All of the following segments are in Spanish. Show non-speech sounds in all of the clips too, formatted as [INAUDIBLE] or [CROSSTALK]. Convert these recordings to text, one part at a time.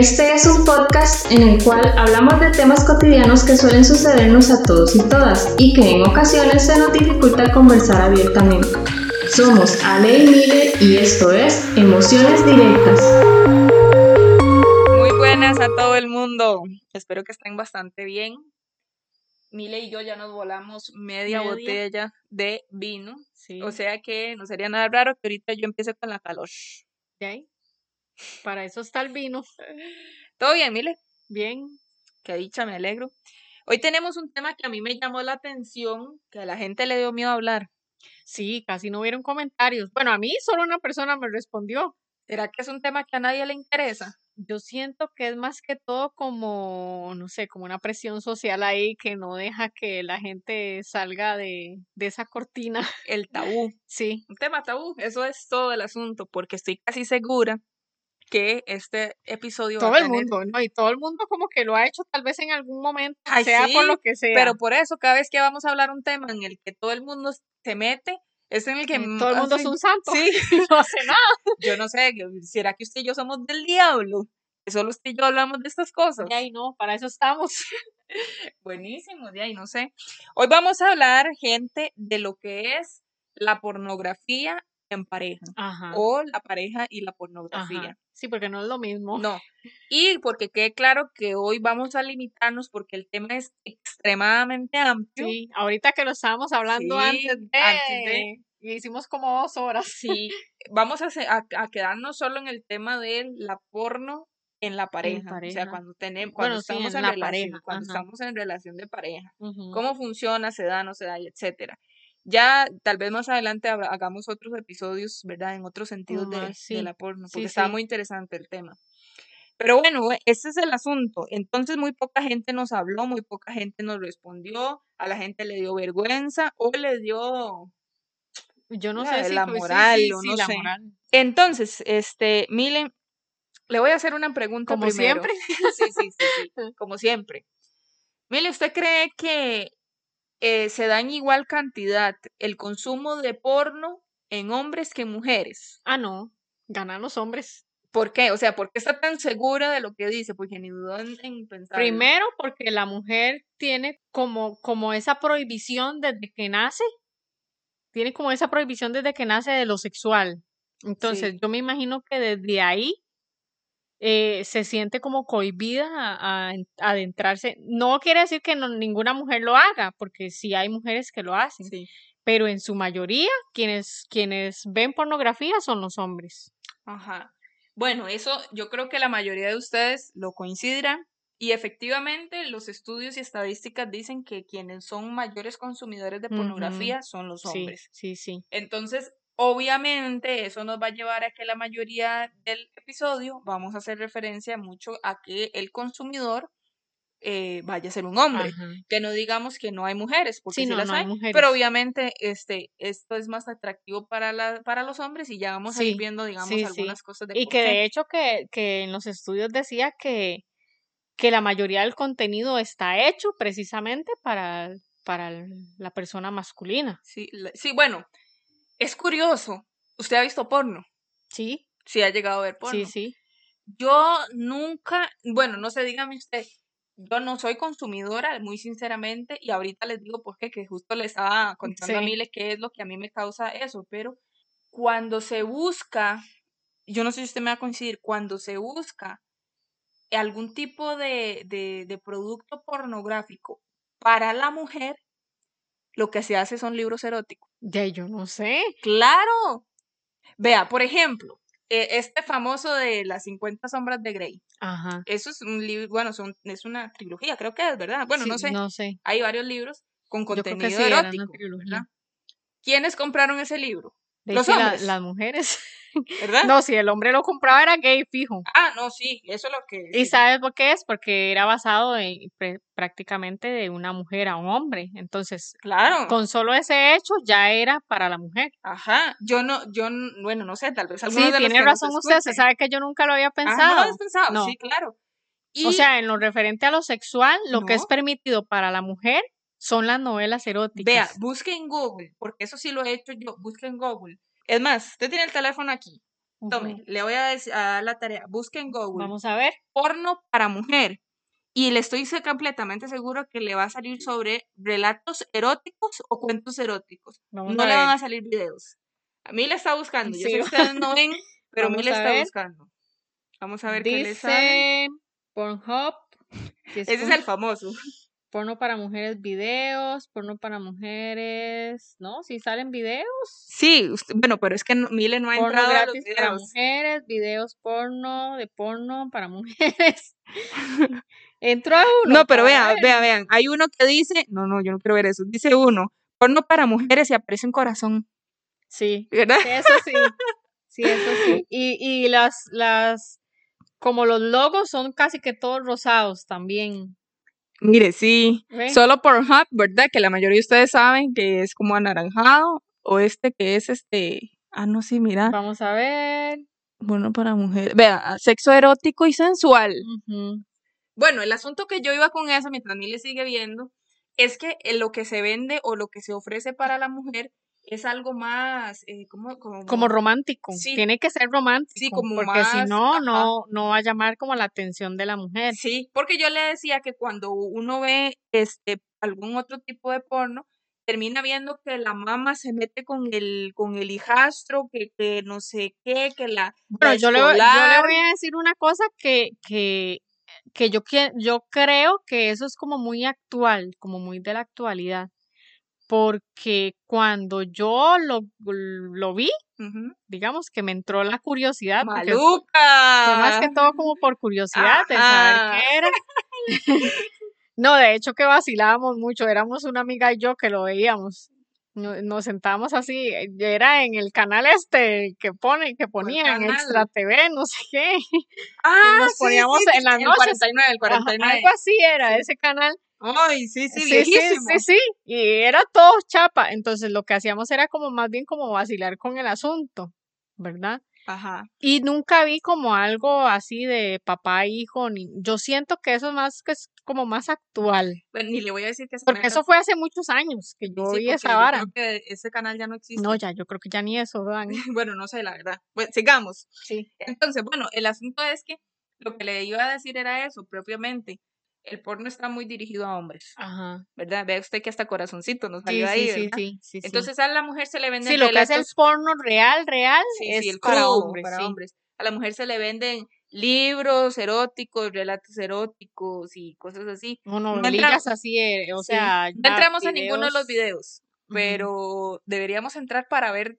Este es un podcast en el cual hablamos de temas cotidianos que suelen sucedernos a todos y todas y que en ocasiones se nos dificulta conversar abiertamente. Somos Ale y Mile y esto es Emociones Directas. Muy buenas a todo el mundo. Espero que estén bastante bien. Mile y yo ya nos volamos media, Media. botella de vino. Sí. O sea que no sería nada raro que ahorita yo empiece con la calor. ¿de ahí? Para eso está el vino. ¿Todo bien, Mile? Bien. Qué dicha, me alegro. Hoy tenemos un tema que a mí me llamó la atención, que a la gente le dio miedo hablar. Sí, casi no hubieron comentarios. Bueno, a mí solo una persona me respondió. ¿Será que es un tema que a nadie le interesa? Yo siento que es más que todo como, no sé, como una presión social ahí que no deja que la gente salga de, de esa cortina. El tabú. [LAUGHS] Sí, Un tema tabú, eso es todo el asunto, porque estoy casi segura que este episodio va todo a el tener- mundo, ¿no? Y todo el mundo como que lo ha hecho tal vez en algún momento, Ay, sea por sí, lo que sea. Pero por eso, cada vez que vamos a hablar un tema en el que todo el mundo se mete, es en el que... Mm, todo el mundo así- es un santo. Sí, [LAUGHS] no hace [LAUGHS] nada. yo no sé, ¿será que usted y yo somos del diablo? Que solo usted y yo hablamos de estas cosas. Y ahí no, para eso estamos. [LAUGHS] Buenísimo, de ahí no sé. Hoy vamos a hablar, gente, de lo que es la pornografía en pareja. Ajá. O la pareja y la pornografía. Ajá. Sí, porque no es lo mismo. No. Y porque quede claro que hoy vamos a limitarnos porque el tema es extremadamente amplio. Sí, ahorita que lo estábamos hablando Sí, antes de, antes de. y hicimos como dos horas. Sí, vamos a, se- a, a quedarnos solo en el tema de la porno en la pareja. O sea, cuando tenemos, cuando Bueno, sí, estamos en en, la relación, pareja, cuando ajá. estamos en relación de pareja. Cómo funciona, se da, no se da, etcétera. Ya tal vez más adelante haga- hagamos otros episodios, ¿verdad? En otros sentidos de, la porno, Sí, porque está sí. muy interesante el tema. Pero bueno, ese es el asunto. Entonces muy poca gente nos habló, muy poca gente nos respondió, a la gente le dio vergüenza o le dio Yo no la- sé si la moral o no sé. moral. Entonces, este, Milen, le voy a hacer una pregunta Como primero. siempre. [LAUGHS] Sí, sí, sí, sí, [LAUGHS] como siempre. Mile, ¿usted cree que eh, se da en igual cantidad el consumo de porno en hombres que en mujeres? Ah, no, ganan los hombres. ¿Por qué? O sea, ¿por qué está tan segura de lo que dice? Porque ni dudó en, en pensar. Primero, porque la mujer tiene como, como esa prohibición desde que nace. Tiene como esa prohibición desde que nace de lo sexual. Entonces, Sí. yo me imagino que desde ahí eh, se siente como cohibida a, a en- adentrarse. No quiere decir que no- ninguna mujer lo haga, porque sí hay mujeres que lo hacen. Sí. pero en su mayoría quienes, quienes ven pornografía son los hombres. Ajá. Bueno, eso yo creo que la mayoría de ustedes lo coincidirán. Y efectivamente, los estudios y estadísticas dicen que quienes son mayores consumidores de pornografía son los Sí, hombres. sí, sí. Entonces, obviamente, eso nos va a llevar a que la mayoría del episodio vamos a hacer referencia mucho a que el consumidor eh, vaya a ser un hombre. Ajá. Que no digamos que no hay mujeres, porque Sí, sí, no, las no hay pero obviamente este, esto es más atractivo para, la, para los hombres y ya vamos a ir viendo, digamos, sí, algunas cosas de Y que de hecho que, que en los estudios decía que, que la mayoría del contenido está hecho precisamente para, para la persona masculina. Sí, la- sí, bueno, es curioso. ¿Usted ha visto porno? Sí, Sí, ha llegado a ver porno. sí, sí. Yo nunca, bueno, no sé, dígame usted, yo no soy consumidora, muy sinceramente, y ahorita les digo por qué, que justo le estaba contando a Sí. Mile qué es lo que a mí me causa eso, pero cuando se busca, yo no sé si usted me va a coincidir, cuando se busca algún tipo de, de, de producto pornográfico para la mujer, lo que se hace son libros eróticos. Ya yo no sé. Claro. Vea, por ejemplo, eh, este famoso de las 50 sombras de Grey. Ajá. Eso es un libro, bueno, son, es una trilogía, creo que es, ¿verdad? Bueno, Sí, no sé. No sé. Hay varios libros con Yo creo que contenido era una erótico, trilogía. ¿verdad? ¿Quiénes compraron ese libro? De Los la- hombres. las mujeres. [LAUGHS] ¿Verdad? No, si el hombre lo compraba era gay, fijo. Ah, no, sí, eso es lo que... ¿Y sí. sabes por qué es? Porque era basado en prácticamente de una mujer a un hombre. Entonces, Claro. con solo ese hecho ya era para la mujer. Ajá. Yo no, yo, bueno, no sé, tal vez Sí, algunos de tiene razón usted. Se sabe que yo nunca lo había Ah, ¿no lo pensado. habías pensado? No. Sí, claro. Y, O sea, en lo referente a lo sexual, lo que es permitido para la mujer son las novelas vea, eróticas. busque en Google, porque eso sí lo he hecho yo, busque en Google. Es más, usted tiene el teléfono aquí. Tome, le voy a, dar la tarea. Busque en Google Vamos a ver. porno para mujer. Y le estoy completamente seguro que le va a salir sobre relatos eróticos o cuentos eróticos. Vamos no le van a salir videos. A mí le está buscando. Yo sé Sí, que ustedes no ven, [LAUGHS] pero a mí Vamos le está ver. buscando. Vamos a ver qué le sale. Dice Pornhub. es Ese es el famoso. Porno para mujeres, videos, porno para mujeres, ¿no? Si salen videos, Sí, usted- bueno, pero es que no- Mile no ha porno entrado a los gratis para videos. mujeres, videos porno, de porno para mujeres. [LAUGHS] Entró a uno No, pero para vean, vean, vean. Hay uno que dice, no, no, yo no quiero ver eso. Dice uno, porno para mujeres y aparece un corazón, Sí, ¿verdad? sí, eso sí. [LAUGHS] Sí, eso sí. Y, y las, las, como los logos son casi que todos rosados también. Mire, sí. ¿ve? Solo Pornhub, ¿verdad? Que la mayoría de ustedes saben que es como anaranjado. O este que es este. Ah, no, sí, mira. Vamos a ver. Bueno, para mujeres. Vea, sexo erótico y sensual. Bueno, el asunto que yo iba con eso, mientras Mile sigue viendo, es que eh, lo que se vende o lo que se ofrece para la mujer es algo más, eh, como, como, Como romántico. Sí. Tiene que ser romántico. como porque si más, no, ajá. no, no va a llamar como la atención de la mujer. Sí, porque yo le decía que cuando uno ve este algún otro tipo de porno, termina viendo que la mamá se mete con el, con el hijastro, que, que no sé qué, que la, Bueno, yo le, voy- yo le voy a decir una cosa que, que, que yo, yo creo que eso es como muy actual, como muy de la actualidad. Porque cuando yo lo, lo vi, digamos que me entró la curiosidad, fue ¡Maluca! más que todo como por curiosidad de saber qué era. [LAUGHS] [LAUGHS] No, de hecho que vacilábamos mucho, éramos una amiga y yo que lo veíamos. No- Nos sentábamos así, eh, era en el canal este que pone, que ponían? Extra TV, no sé qué. [LAUGHS] Ah, nos sí, poníamos sí, en sí, las el noches. 49, el Ajá, 49. algo así era Sí. ese canal. Ay, sí, sí, Sí, sí, sí, sí. Y era todo chapa. Entonces lo que hacíamos era como más bien como vacilar con el asunto, ¿verdad? Ajá. Y nunca vi como algo así de papá hijo, ni yo siento que eso es más que es como más actual, Bueno, ni le voy a decir que se porque eso fue hace muchos años que yo sí, vi esa yo vara. creo que ese canal ya no existe. No, ya, yo creo que ya ni eso, Dan. [LAUGHS] Bueno, no sé, la verdad. Bueno, sigamos. Sí. Entonces, bueno, el asunto es que lo que le iba a decir era eso, propiamente. El porno está muy dirigido a hombres, Ajá. ¿verdad? Ve usted que hasta corazoncito nos Sí, salió ahí, sí, ¿verdad? sí, sí, sí. Entonces a la mujer se le venden Sí, lo que es el relatos- porno real, real, sí, es el para hombres, para hombres. A la mujer se le venden libros eróticos, relatos eróticos y cosas así. O No novelillas entramos- así, eh, o sea, No entramos a ninguno de los videos. videos, pero deberíamos entrar para ver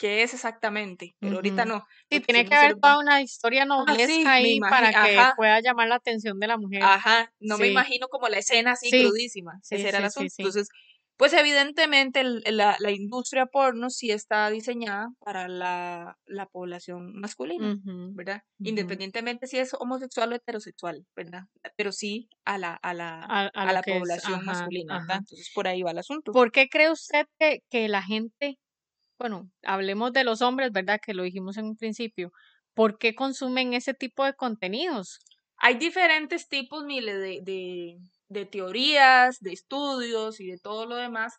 qué es exactamente. Pero ahorita no. Sí, tiene que haber toda una historia sí, novelesca me ahí para que ajá. pueda llamar la atención de la mujer. Ajá, no me imagino como la escena así Sí, crudísima. sí, Ese era el asunto. Entonces, pues evidentemente el- la, la industria porno sí está diseñada para la, la población masculina, ¿verdad? Independientemente si es homosexual o heterosexual, ¿verdad? Pero sí a la, a la, A, a a lo la población ajá, masculina, ¿verdad? Entonces por ahí va el asunto. ¿Por qué cree usted que, que la gente, bueno, hablemos de los hombres, ¿verdad? Que lo dijimos en un principio. ¿Por qué consumen ese tipo de contenidos? Hay diferentes tipos, Mile, de, de, de teorías, de estudios y de todo lo demás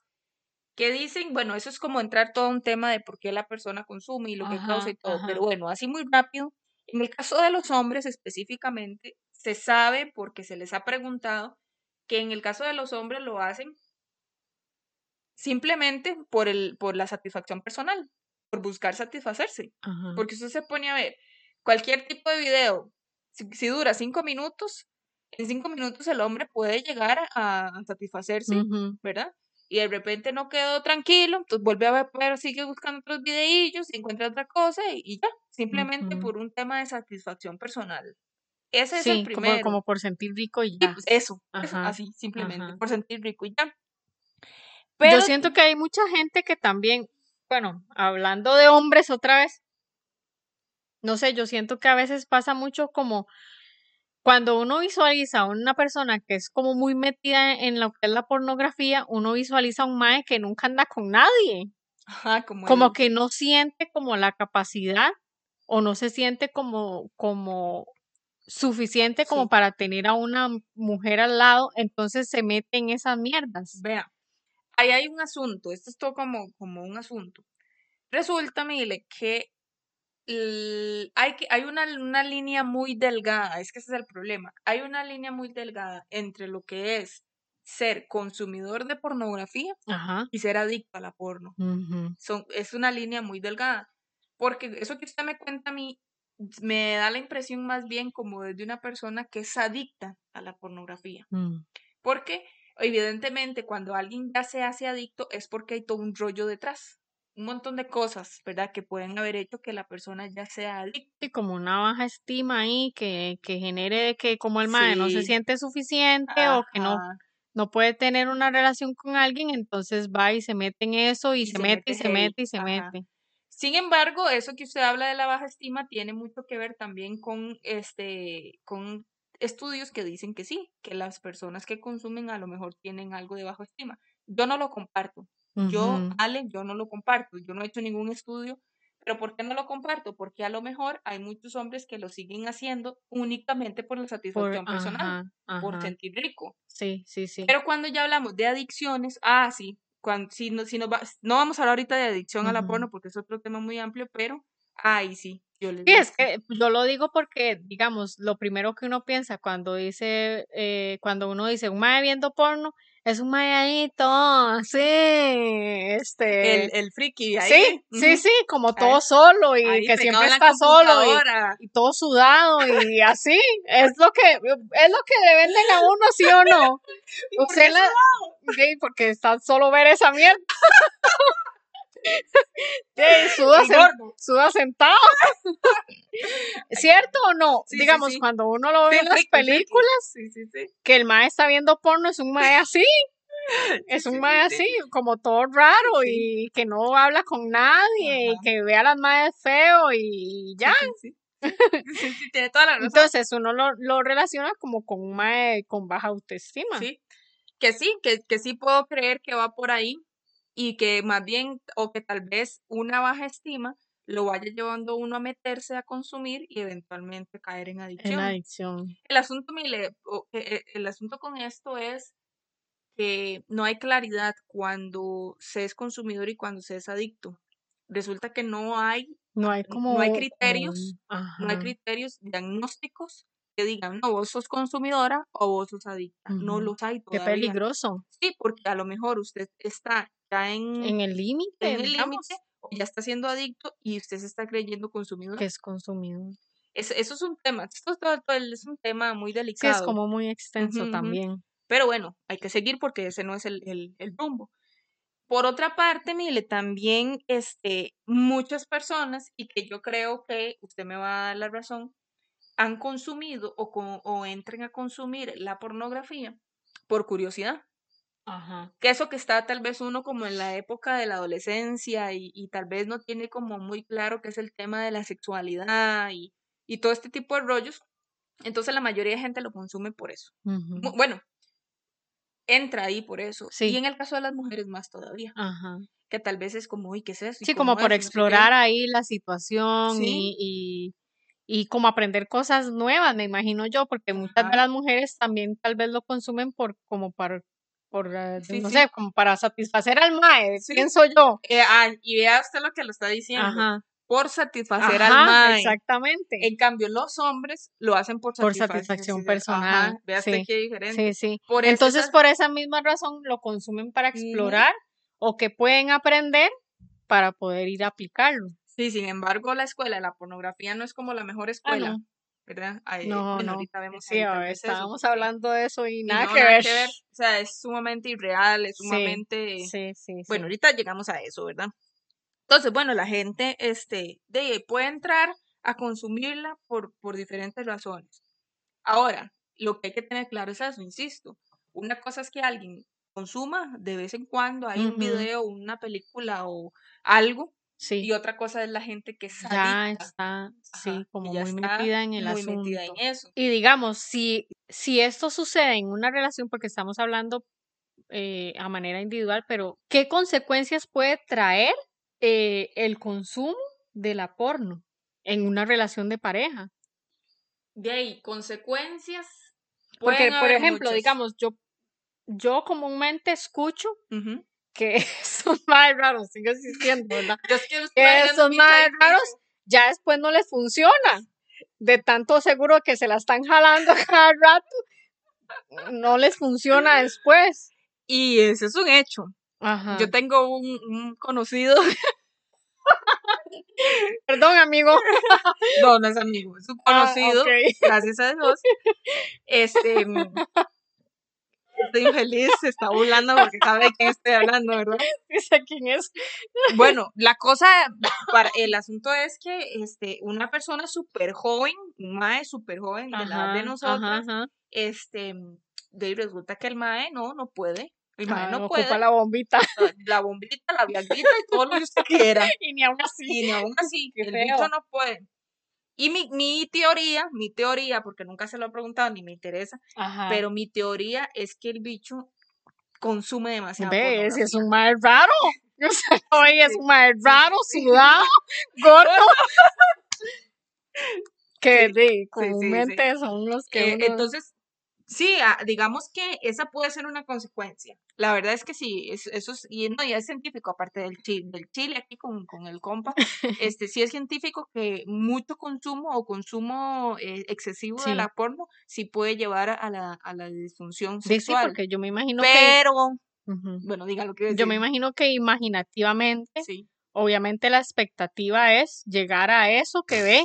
que dicen, bueno, eso es como entrar todo un tema de por qué la persona consume y lo que causa y todo, ajá. pero bueno, así muy rápido, en el caso de los hombres específicamente, se sabe porque se les ha preguntado que en el caso de los hombres lo hacen simplemente por el por la satisfacción personal, por buscar satisfacerse. Ajá. Porque usted se pone a ver cualquier tipo de video, si, si dura cinco minutos, en cinco minutos el hombre puede llegar a, a satisfacerse, ¿verdad? Y de repente no quedó tranquilo, entonces vuelve a ver, pero sigue buscando otros videillos encuentra otra cosa y, y ya, simplemente por un tema de satisfacción personal. Ese es el Sí, como, primero. como por sentir rico y Sí, ya. pues eso, así, simplemente, ajá. por sentir rico y ya. Yo siento que hay mucha gente que también, bueno, hablando de hombres otra vez, no sé, yo siento que a veces pasa mucho como cuando uno visualiza a una persona que es como muy metida en lo que es la pornografía, uno visualiza a un mae que nunca anda con nadie, ajá, como, como el- que no siente como la capacidad o no se siente como, como suficiente como Sí. para tener a una mujer al lado, entonces se mete en esas mierdas. Vea, ahí hay un asunto, esto es todo como, como un asunto. Resulta, Mile, que hay, que, hay una, una línea muy delgada, es que ese es el problema. Hay una línea muy delgada entre lo que es ser consumidor de pornografía Ajá. y ser adicto a la porno. Son, es una línea muy delgada. Porque eso que usted me cuenta a mí me da la impresión más bien como de una persona que es adicta a la pornografía. mm, Porque evidentemente cuando alguien ya se hace adicto es porque hay todo un rollo detrás. Un montón de cosas, ¿verdad? Que pueden haber hecho que la persona ya sea adicta. Sí, como una baja estima ahí que, que genere que como el mae no se siente suficiente o que no, no puede tener una relación con alguien, entonces va y se mete en eso y, y se, mete y se mete y se Ajá. mete. Sin embargo, eso que usted habla de la baja estima tiene mucho que ver también con este, con estudios que dicen que sí, que las personas que consumen a lo mejor tienen algo de baja estima. Yo no lo comparto. Yo, Ale, yo no lo comparto. Yo no he hecho ningún estudio. Pero ¿por qué no lo comparto? Porque a lo mejor hay muchos hombres que lo siguen haciendo únicamente por la Por, satisfacción personal, ajá, por sentir rico. Sí, sí, sí. Pero cuando ya hablamos de adicciones, ah, sí, cuando, si no, si no, va- no vamos a hablar ahorita de adicción a la porno porque es otro tema muy amplio, pero ahí sí, yo les Sí, es que yo lo digo porque, digamos, lo primero que uno piensa cuando dice, eh, cuando uno dice un mae viendo porno, es un maeadito, sí, este, El, el friki ahí, sí, sí, sí, como ahí, todo solo y que siempre está solo y, todo sudado y así, es lo que, es lo que le venden a uno, ¿sí o no? [LAUGHS] ¿Y por Usted qué la, sudado? sí, porque está solo ver esa mierda, [LAUGHS] suda, suda sentado. ¿Cierto o no? Sí, Digamos, sí. cuando uno lo ve en las películas, que el mae está viendo porno, es un mae así, [LAUGHS] es un mae sí, así, sí. como todo raro y que no habla con nadie y que ve a las maes feo y ya. tiene toda la razón. Entonces uno lo, lo relaciona como con un mae con baja autoestima. Sí, que sí, que, que sí puedo creer que va por ahí y que más bien, o que tal vez una baja estima lo vaya llevando uno a meterse a consumir y eventualmente caer en En adicción. El asunto, Mile, o- eh, eh, el asunto con esto es que no hay claridad cuando se es consumidor y cuando se es adicto. Resulta que no hay, No hay como, no hay criterios, no hay criterios diagnósticos que digan, no, vos sos consumidora o vos sos adicta. No los hay Qué todavía. peligroso. Sí, porque a lo mejor usted está ya en, En el límite, en el límite ya está siendo adicto y usted se está creyendo consumidor. que es consumido. Es- eso es un tema, esto es, todo- todo el- es un tema muy Sí, es delicado. como muy extenso también. Pero bueno, hay que seguir porque ese no es el, el, el rumbo. Por otra parte, Mile, también este, muchas personas, y que yo creo que usted me va a dar la razón, han consumido o, co- o entran a consumir la pornografía por curiosidad. Ajá. que eso que está tal vez uno como en la época de la adolescencia y, y tal vez no tiene como muy claro qué es el tema de la sexualidad y, y todo este tipo de rollos, entonces la mayoría de gente lo consume por eso. Bueno, entra ahí por eso. Y en el caso de las mujeres más todavía, Ajá. que tal vez es como, uy, ¿qué es eso? ¿Y Sí, como por es? Y no sé qué. explorar ahí la situación Sí, y, y, y como aprender cosas nuevas, me imagino yo, porque muchas de las mujeres también tal vez lo consumen por como para, por, sí, no sí, sé, como para satisfacer al mae, sí. pienso yo. Eh, ah, y vea usted lo que lo está diciendo, Ajá, por satisfacer al mae. exactamente, En cambio, los hombres lo hacen por por satisfacción. personal, Ajá, vea usted qué diferente. sí, sí. Por Entonces, por esa misma razón lo consumen para explorar o que pueden aprender para poder ir a aplicarlo. Sí, sin embargo, la escuela de la pornografía no es como la mejor Ah, escuela, no, ¿verdad? Ay, no, bueno, no. ahorita vemos Sí, ahí eso, estábamos hablando de eso y Y nada no, que nada ver. que ver. [LAUGHS] O sea, es sumamente irreal, es sumamente... sí, sí, Bueno, ahorita llegamos a eso, ¿verdad? Entonces, bueno, la gente este, de, puede entrar a consumirla por, por diferentes razones. Ahora, lo que hay que tener claro es eso, insisto. Una cosa es que alguien consuma de vez en cuando, hay un video, una película o algo, y otra cosa es la gente que es ya adicta, está, ajá, sí, como muy metida en el muy metida en asunto. eso. Y digamos, si, si esto sucede en una relación, porque estamos hablando eh, a manera individual, pero ¿qué consecuencias puede traer eh, el consumo de la porno en una relación de pareja? De ahí, consecuencias Porque, por ejemplo, muchas. digamos, yo, yo comúnmente escucho. Que [LAUGHS] esos más raros siguen existiendo, ¿verdad? Es que Que mi más raros ya después no les funciona. De tanto seguro que se la están jalando [LAUGHS] cada rato, no les funciona después. Y ese es un hecho. Ajá. Yo tengo un, un conocido, [LAUGHS] Perdón, amigo. no, no es amigo, es un Ah, conocido, gracias a Dios. Este, estoy infeliz, se está burlando porque sabe de quién estoy hablando, ¿verdad? Dice quién es. [LAUGHS] Bueno, la cosa, para, el asunto es que este, una persona súper joven, un mae súper joven, de la edad de nosotros, este, de resulta que el mae no, no puede. El mae Ah, no ocupa puede. la bombita. La bombita, la viaguita y todo lo que usted quiera. [LAUGHS] Y ni aún así. Y ni aún así, Qué el feo. bicho no puede. Y mi, mi teoría, mi teoría, porque nunca se lo he preguntado ni me interesa, Ajá. pero mi teoría es que el bicho consume demasiado. ¿Ves? Es un mal raro. [LAUGHS] Oye, es un mal raro, sudado, gordo. que sí, sí. [LAUGHS] [LAUGHS] comúnmente son los que Eh, uno- entonces, sí, ah, digamos que esa puede ser una consecuencia. La verdad es que sí, es- eso es, y no, ya es científico, aparte del chile, del chile aquí con, con el compa, [LAUGHS] este sí es científico que mucho consumo o consumo eh, excesivo Sí. de la porno sí puede llevar a la, a la disfunción Sí, sí, sexual. porque yo me imagino que. pero, Ujú. bueno, diga lo que Yo me imagino que imaginativamente, Sí, obviamente la expectativa es llegar a eso que ve,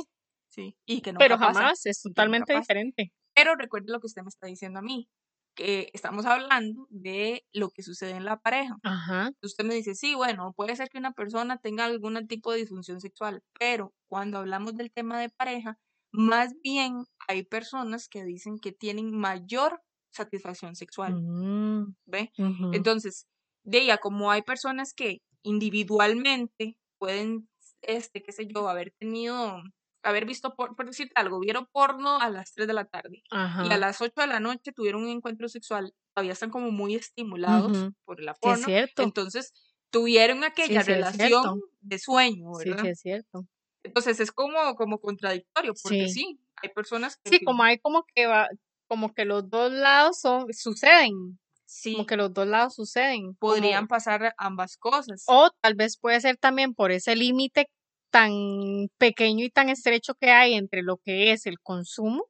sí, y que no pero pasa. jamás es totalmente diferente. Pero recuerde lo que usted me está diciendo a mí, que estamos hablando de lo que sucede en la pareja. Ajá. Usted me dice, sí, bueno, puede ser que una persona tenga algún tipo de disfunción sexual, pero cuando hablamos del tema de pareja, más bien hay personas que dicen que tienen mayor satisfacción sexual, Mm, ¿ve? ujú. Entonces, de ella, como hay personas que individualmente pueden, este, qué sé yo, haber tenido, haber visto, por, por decirte algo, vieron porno a las 3 de la tarde y a Ajá. las 8 de la noche tuvieron un encuentro sexual, todavía están como muy estimulados Ujú. por la Sí, es porno, cierto. entonces tuvieron aquella sí es relación de sueño, Sí, ¿verdad? sí, es cierto. Entonces es como, como contradictorio, porque Sí. sí, hay personas que Sí, como hay como que va, como que los dos lados son, suceden, sí como que los dos lados suceden. como- podrían pasar ambas cosas. o tal vez puede ser también por ese límite tan pequeño y tan estrecho que hay entre lo que es el consumo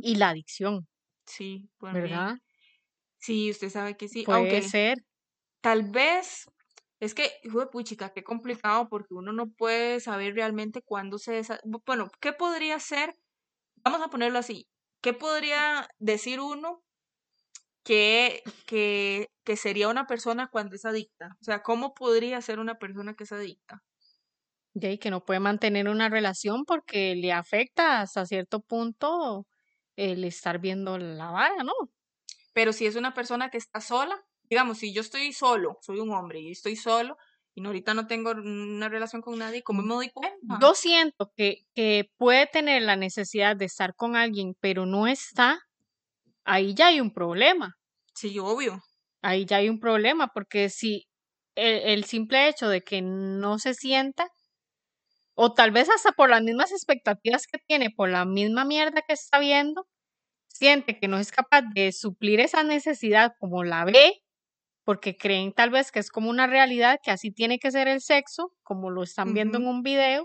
y la adicción, Sí, también. ¿verdad? Sí, usted sabe que sí, Puede aunque ser. tal vez es que, hijo de puchica, qué complicado porque uno no puede saber realmente cuándo se desa- bu- Bueno, ¿qué podría ser? Vamos a ponerlo así. ¿Qué podría decir uno que, que, que sería una persona cuando es adicta? O sea, ¿cómo podría ser una persona que es adicta? Y que no puede mantener una relación porque le afecta hasta cierto punto el estar viendo la vara, ¿no? Pero si es una persona que está sola, digamos, si yo estoy solo, soy un hombre y estoy solo y no- ahorita no tengo una relación con nadie, ¿cómo me doy cuenta? Yo siento que, que puede tener la necesidad de estar con alguien, pero no está, ahí ya hay un problema. Sí, obvio. Ahí ya hay un problema, porque si el, el simple hecho de que no se sienta, o tal vez hasta por las mismas expectativas que tiene, por la misma mierda que está viendo, siente que no es capaz de suplir esa necesidad como la ve, porque creen tal vez que es como una realidad, que así tiene que ser el sexo, como lo están viendo en un video,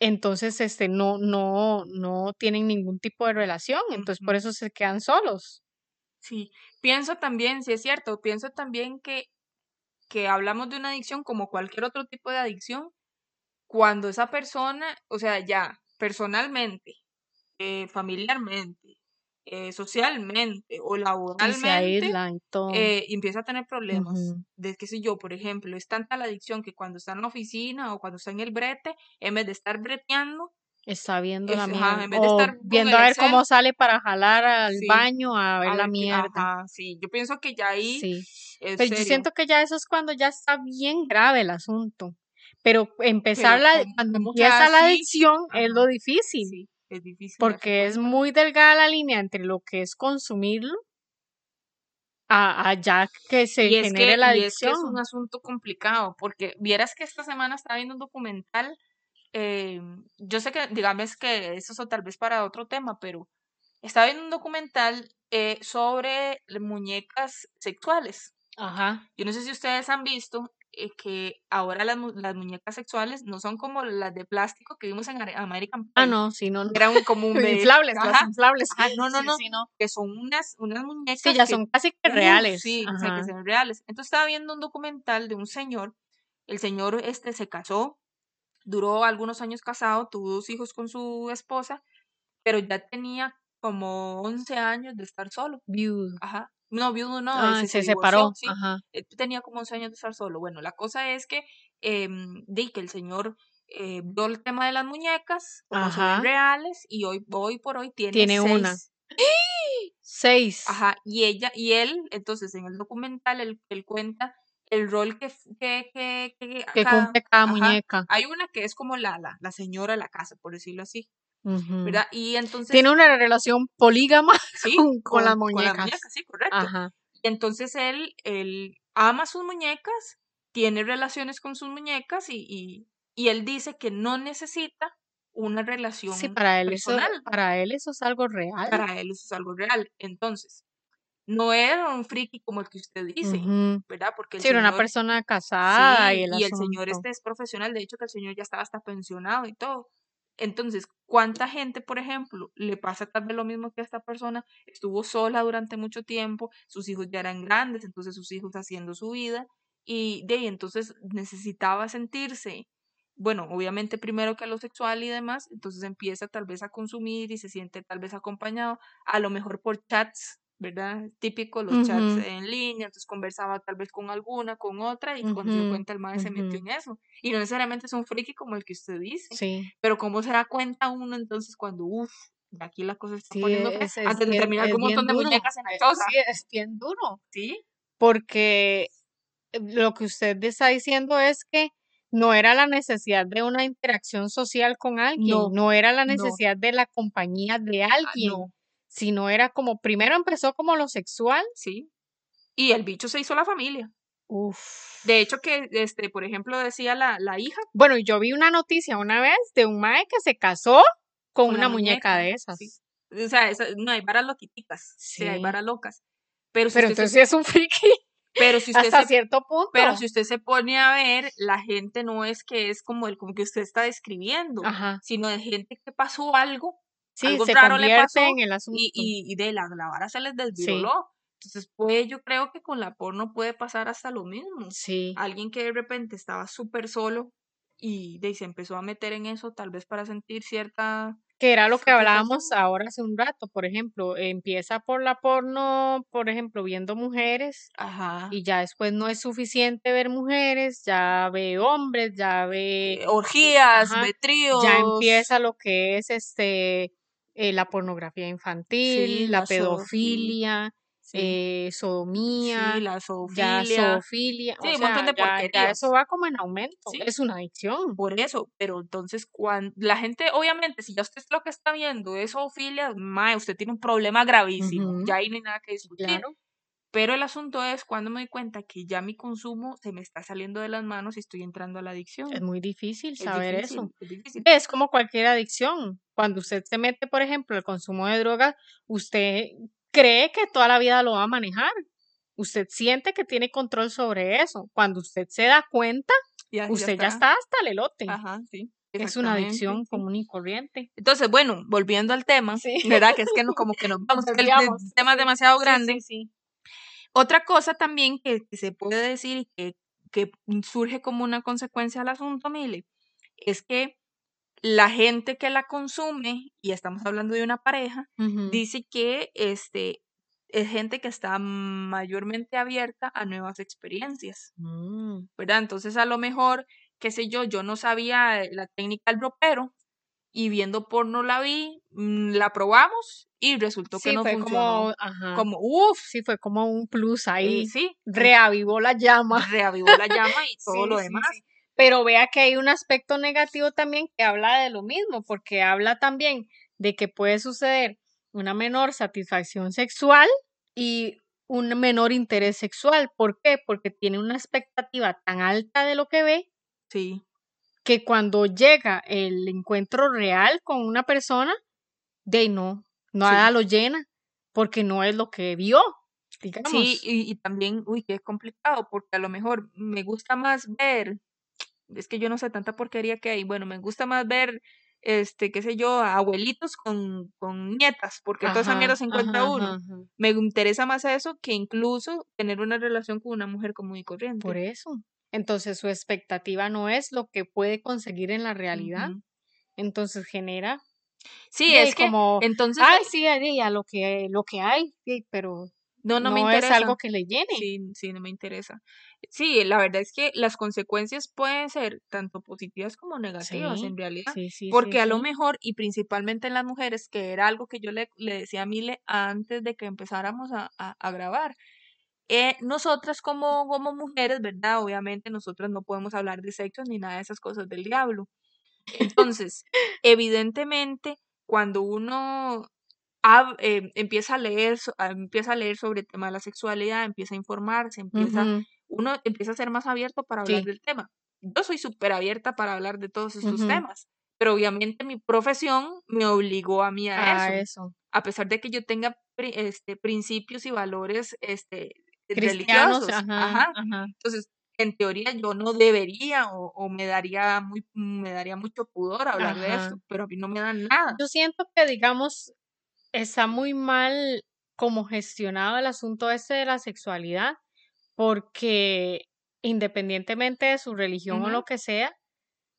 entonces este no, no, no tienen ningún tipo de relación, entonces por eso se quedan solos. Sí, pienso también, si es cierto, pienso también que, que hablamos de una adicción como cualquier otro tipo de adicción, cuando esa persona, o sea, ya personalmente, eh, familiarmente, eh, socialmente o laboralmente, todo. eh, empieza a tener problemas. Ujú. De qué sé yo, por ejemplo, es tanta la adicción que cuando está en la oficina o cuando está en el brete, en vez de estar breteando, Está viendo la es- ajá, mierda. en vez de O estar viendo a ver cómo sale para jalar al Sí, baño a ver a la ver mierda. ajá, sí, yo pienso que ya ahí Sí. Pero yo serio. siento que ya eso es cuando ya está bien grave el asunto. Pero Pero empezar la, ¿cómo, cuando empieza la adicción es lo difícil, sí, es difícil darse porque es muy delgada la línea entre lo que es consumirlo a, a ya que se Y genere que, la y es que es un adicción. asunto complicado, porque vieras que esta semana estaba viendo un documental, eh, yo sé que, digamos que eso es tal vez para otro tema, pero estaba viendo un documental eh, sobre muñecas sexuales. Ajá. Yo no sé si ustedes han visto eh, que ahora las, mu- las muñecas sexuales no son como las de plástico que vimos en American Pie. Ah, no, sí, no, no. que Eran como [LAUGHS] un inflables, las inflables. Ajá, no, no, Sí, no, sí, no. que son unas, unas muñecas Sí, ya que- son casi que reales. Sí, o sea, que ven reales. Entonces estaba viendo un documental de un señor. El señor este se casó, duró algunos años casado, tuvo dos hijos con su esposa, pero ya tenía como 11 años de estar solo. Viudo. Ajá. No, viudo no, Ah, se separó. sí. Ajá. Él tenía como 11 años de estar solo. Bueno, la cosa es que, em, de que el señor eh, vio el tema de las muñecas, como Ajá. reales, y hoy, hoy por hoy tiene, Tiene una. seis. Seis. Ajá, y ella, y él, entonces en el documental, él, él cuenta el rol que, que, que, que Que cada- cumple cada ajá. muñeca. Hay una que es como la, la, la señora de la casa, por decirlo así, Ujú. ¿verdad? Y entonces, Tiene una relación polígama [LAUGHS] sí, con, con las muñecas. sí, correcto. Ajá. Y entonces él, él ama sus muñecas, tiene relaciones con sus muñecas y, y, y él dice que no necesita una relación Sí, para él eso, personal. para él eso es algo real. Para él eso es algo real. Entonces, no era un friki como el que usted dice. ¿verdad? Porque el Sí, era una persona casada Sí, y el y el señor este es profesional, de hecho que el señor ya estaba hasta pensionado y todo. Entonces, ¿cuánta gente, por ejemplo, le pasa tal vez lo mismo que a esta persona? Estuvo sola durante mucho tiempo, sus hijos ya eran grandes, entonces sus hijos haciendo su vida y de ahí entonces necesitaba sentirse, bueno, obviamente primero que lo sexual y demás, entonces empieza tal vez a consumir y se siente tal vez acompañado, a lo mejor por chats, ¿verdad? Típico los chats en línea, entonces conversaba tal vez con alguna, con otra y cuando se dio cuenta el madre se metió en eso. Y no necesariamente es un friki como el que usted dice, Sí, pero ¿cómo se da cuenta uno entonces cuando, uff, aquí la cosa se está sí, poniendo es, es antes de bien, terminar es con un montón de duro. muñecas en la choza? Sí, es bien duro. ¿Sí? Porque eh, lo que usted está diciendo es que no era la necesidad de una interacción social con alguien, No, no era la no. necesidad de la compañía de Ah, alguien, no, sino era como, primero empezó como lo sexual. sí. Y el bicho se hizo la familia. Uf. De hecho que, este, por ejemplo, decía la, la hija Bueno, yo vi una noticia una vez de un mae que se casó con, una muñeca muñeca, de esas. sí. O sea, esa- no, hay varas loquiticas, sí, hay varas locas. Pero si Pero entonces se, sí es un friki pero si [LAUGHS] usted hasta se cierto punto. Pero si usted se pone a ver, la gente no es que es como el como que usted está describiendo, Ajá. sino de gente que pasó algo, Sí, algo se raro le pasó en el asunto. y, y, y de la, la vara se les Sí, desviroló. Entonces, pues yo creo que con la porno puede pasar hasta lo mismo. sí. Alguien que de repente estaba súper solo y de, se empezó a meter en eso, tal vez para sentir cierta Que era lo que hablábamos ahora hace un rato, por ejemplo, empieza por la porno, por ejemplo, viendo mujeres Ajá. y ya después no es suficiente ver mujeres, ya ve hombres, ya ve, Eh, Orgías, ajá, ve ya tríos, empieza lo que es este eh, la pornografía sí, infantil, la la pedofilia, sí, eh, sí, sodomía, la ya zoofilia, zoofilia, sí, o un montón de ya, ya eso va como en aumento, Sí, es una adicción. por eso, pero entonces cuando la gente, obviamente, si ya usted lo que está viendo es zoofilia, mae, usted tiene un problema gravísimo, ya ahí no hay nada que discutir. claro. Pero el asunto es cuando me doy cuenta que ya mi consumo se me está saliendo de las manos y estoy entrando a la Es adicción. muy difícil Es saber difícil, eso. es difícil. Es como cualquier adicción. Cuando usted se mete, por ejemplo, el consumo de drogas, usted cree que toda la vida lo va a manejar. Usted siente que tiene control sobre eso. Cuando usted se da cuenta, Ya, usted ya está. está hasta el elote. Ajá, sí, Es una adicción común y corriente. Entonces, bueno, volviendo al tema, Sí. ¿verdad? Que es que no, como que nos [LAUGHS] vamos, el, tema es demasiado grande. sí, sí. Otra cosa también que, que se puede decir y que, que surge como una consecuencia al asunto, Mile, es que la gente que la consume, y estamos hablando de una pareja, dice que este, es gente que está mayormente abierta a nuevas experiencias, Mm. ¿verdad? Entonces, a lo mejor, qué sé yo, yo no sabía eh, la técnica del ropero y viendo porno la vi, mm, la probamos y resultó que no fue funcionó. como, ajá. Como, uff, Sí, fue como un plus ahí. sí, Reavivó la llama. reavivó la llama y [LAUGHS] todo Sí, lo demás. sí. Pero vea que hay un aspecto negativo también que habla de lo mismo, porque habla también de que puede suceder una menor satisfacción sexual y un menor interés sexual. ¿Por qué? Porque tiene una expectativa tan alta de lo que ve Sí, que cuando llega el encuentro real con una persona, de no, nada Sí. lo llena, porque no es lo que vio. digamos. Sí, y, y también, uy, qué complicado, porque a lo mejor me gusta más ver, es que yo no sé tanta porquería que hay, bueno, me gusta más ver, este, qué sé yo, abuelitos con, con nietas, porque toda esa mierda se encuentra ajá, uno. ajá. Me interesa más eso que incluso tener una relación con una mujer común y Por corriente. eso. Entonces su expectativa no es lo que puede conseguir en la realidad. Entonces genera Sí, es que como, entonces, ay, sí, a lo que, lo que hay, pero no, no me es interesa. algo que le llene. Sí, sí, no me interesa. Sí, la verdad es que las consecuencias pueden ser tanto positivas como negativas Sí, en realidad. sí, sí, Porque a lo mejor, y principalmente en las mujeres, que era algo que yo le, le decía a Mile antes de que empezáramos a, a- a grabar, eh, nosotras como, como mujeres, ¿verdad? Obviamente nosotras no podemos hablar de sexo ni nada de esas cosas del diablo. Entonces, evidentemente, cuando uno eh, empieza a leer, empieza a leer sobre el tema de la sexualidad, empieza a informarse, empieza, Ujú, uno empieza a ser más abierto para hablar Sí. del tema. Yo soy súper abierta para hablar de todos estos ujú, temas, pero obviamente mi profesión me obligó a mí a A eso, eso. a pesar de que yo tenga pri- este, principios y valores este, Religiosos. ajá, Ajá. Entonces, en teoría yo no debería o, o me daría muy, me daría mucho pudor hablar de esto, pero a mí no me dan nada. Yo siento que, digamos, está muy mal como gestionado el asunto este de la sexualidad, porque independientemente de su religión o lo que sea,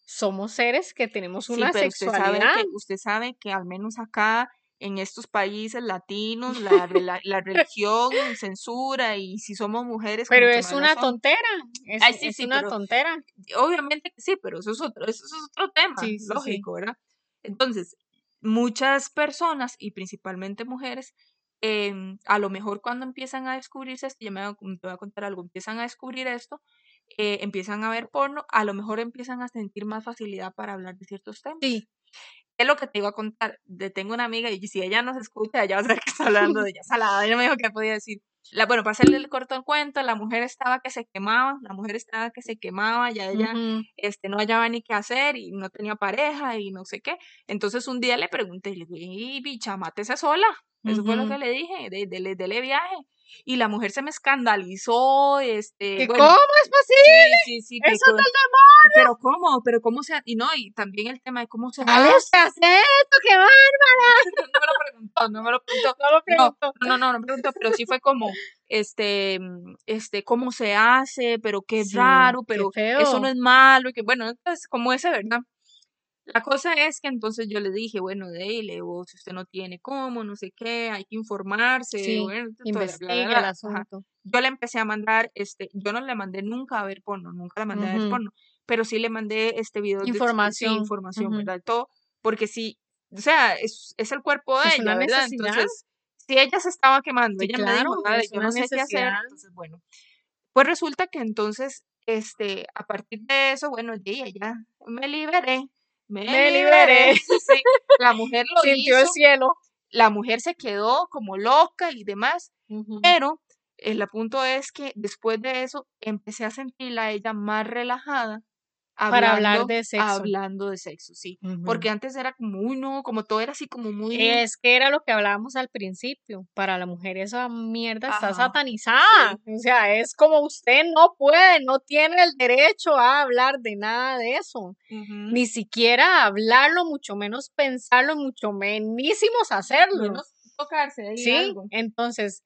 somos seres que tenemos Sí, una pero usted sabe sexualidad. que usted sabe que al menos acá en estos países latinos [LAUGHS] la, rela- la religión censura y si somos mujeres Pero es una razón. tontera, es, Ay, sí, es sí, una pero tontera. obviamente que sí, pero eso es otro, eso es otro tema, Sí, lógico, ¿verdad? Entonces, muchas personas y principalmente mujeres, em, a lo mejor cuando empiezan a descubrirse esto, ya me voy a contar algo, empiezan a descubrir esto, eh, empiezan a ver porno, a lo mejor empiezan a sentir más facilidad para hablar de ciertos temas. Sí. Es lo que te iba a contar. De, tengo una amiga y si ella nos escucha, ella va a saber que está hablando de ella. Salada, ella me dijo que podía decir. La, bueno, para hacerle el corto el cuento, la mujer estaba que se quemaba, la mujer estaba que se quemaba, ya ella este, no hallaba ni qué hacer y no tenía pareja y no sé qué. Entonces un día le pregunté, le dije, "Ey, bicha, mátese sola. Eso fue lo que le dije, de, dele, dele viaje. Y la mujer se me escandalizó, este, ¿Que bueno, ¿Cómo es posible? sí, sí, sí, que ¡Eso es del demonio! pero cómo, pero cómo se, y no, y también el tema de cómo se ¡Dale hace. esto, qué bárbara! [LAUGHS] no me lo preguntó, no me lo preguntó. No lo No, preguntó. no, no, no me preguntó, pero sí fue como, este, mm, este, cómo se hace, pero qué Sí, raro, qué pero eso no es malo, y que bueno, entonces, como ese, ¿verdad? La cosa es que entonces yo le dije, bueno, dele, o si usted no tiene cómo, no sé qué, hay que informarse, Sí, bueno, todo, bla, bla, investigue el bla, ajá. asunto. Yo le empecé a mandar, este, yo no le mandé nunca a ver porno, nunca le mandé a ver porno, pero sí le mandé este video de, Información. sí, información, Ujú. ¿verdad? Todo, porque sí, o sea, es, es el cuerpo de Es ella, ¿verdad? necesidad. Entonces, si ella se estaba quemando, Sí, ella me claro, dijo, "Dale, es yo no sé qué hacer, entonces, bueno, pues resulta que entonces, este, a partir de eso, bueno, ya, ya, me liberé, me, Me liberé, [LAUGHS] sí, la mujer lo Sintió el cielo. la mujer se quedó como loca y demás, pero el punto es que después de eso empecé a sentirla a ella más relajada Para hablar de sexo. hablando de sexo, sí, porque antes era como, uy, no, como todo era así como muy, Es que era lo que hablábamos al principio. Para la mujer esa mierda está satanizada. O sea, es como usted no puede, no tiene el derecho a hablar de nada de eso. Ni siquiera hablarlo, mucho menos pensarlo, mucho menísimos hacerlo. menos tocarse ahí Sí, algo. entonces,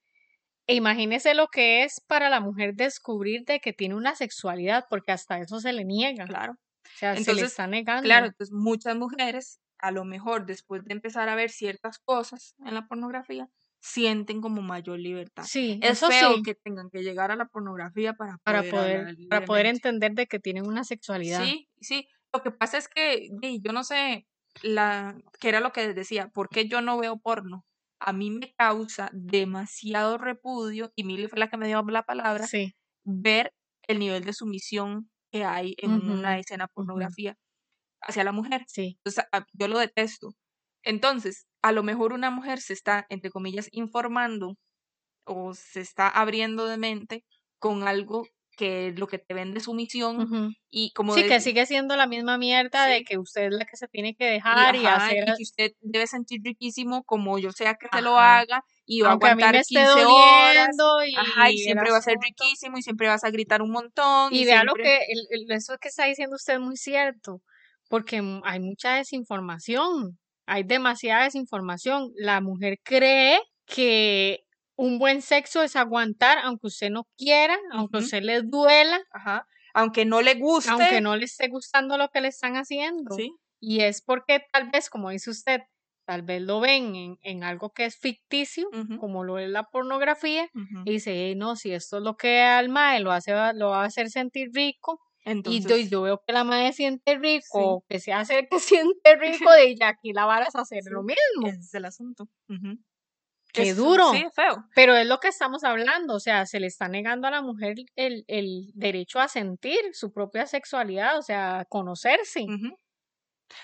imagínese lo que es para la mujer descubrir de que tiene una sexualidad, porque hasta eso se le niega. Claro. O sea, se le Entonces, está negando. claro, entonces muchas mujeres, a lo mejor después de empezar a ver ciertas cosas en la pornografía, sienten como mayor libertad. Sí, Es eso feo sí, que tengan que llegar a la pornografía para para poder poder, hablar para poder entender de que tienen una sexualidad. Sí, sí. Lo que pasa es que yo no sé, la, que era lo que decía, ¿por qué yo no veo porno? A mí me causa demasiado repudio, y Mili fue la que me dio la palabra, Sí. ver el nivel de sumisión que hay en una escena pornografía hacia la mujer. Sí. Entonces, yo lo detesto. Entonces, a lo mejor una mujer se está, entre comillas, informando o se está abriendo de mente con algo que lo que te vende es sumisión y como Sí, de- que sigue siendo la misma mierda de que usted es la que se tiene que dejar y, ajá, hacer, y que usted debe sentir riquísimo como yo sea que se lo Ajá. haga y va a aunque a mí aguantar me esté 15 horas. y, Ajá, y siempre va a ser riquísimo y siempre vas a gritar un montón. Y vea lo que, el- el- eso que está diciendo usted es muy cierto, porque hay mucha desinformación, hay demasiada desinformación. La mujer cree que un buen sexo es aguantar aunque usted no quiera, aunque usted le duela, Ajá. Aunque no le guste. aunque no le esté gustando lo que le están haciendo. Sí. Y es porque tal vez, como dice usted, tal vez lo ven en, en algo que es ficticio, como lo es la pornografía, y dice, "Ey, no, si esto es lo que al mae lo hace, lo va a hacer sentir rico, y yo, y Entonces, yo veo que la madre siente rico, Sí. que se hace [LAUGHS] que siente [LAUGHS] rico, de ya aquí la vara es hacer Sí. lo mismo. ese es el asunto. Qué duro. Sí, feo. Pero es lo que estamos hablando, o sea, se le está negando a la mujer el, el derecho a sentir su propia sexualidad, o sea, a conocerse.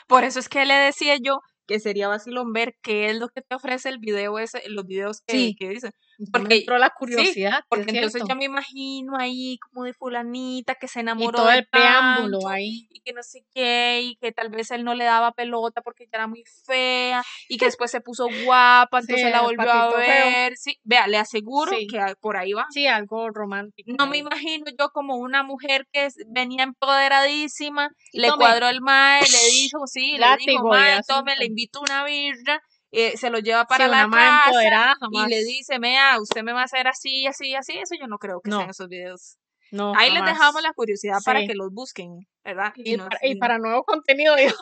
Por eso es que le decía yo que sería vacilón ver qué es lo que te ofrece el video ese, los videos que, Sí. que dicen. Ya me porque- entró la sí, curiosidad, Porque es entonces cierto. yo me imagino ahí como de fulanita que se y enamoró todo de el preámbulo tanto, ahí. y que no sé qué, y que tal vez él no le daba pelota porque ella era muy fea, y que después se puso guapa, [LAUGHS] Sí, entonces la el volvió a patito feo. ver. Sí, vea, le aseguro Sí. que por ahí va. Sí, algo romántico. No me imagino yo como una mujer que venía empoderadísima, Y le tome. cuadró el mae, le dijo, sí, le dijo, Látigo y mae, tome, le invito una birra, eh, se lo lleva Sí, para una la casa y le dice, mea, usted me va a hacer así, así, así, eso yo no creo que No. sean esos videos. No, Ahí les dejamos la curiosidad para Sí. que los busquen, ¿verdad? Y, no- para, y nuevo contenido, digo.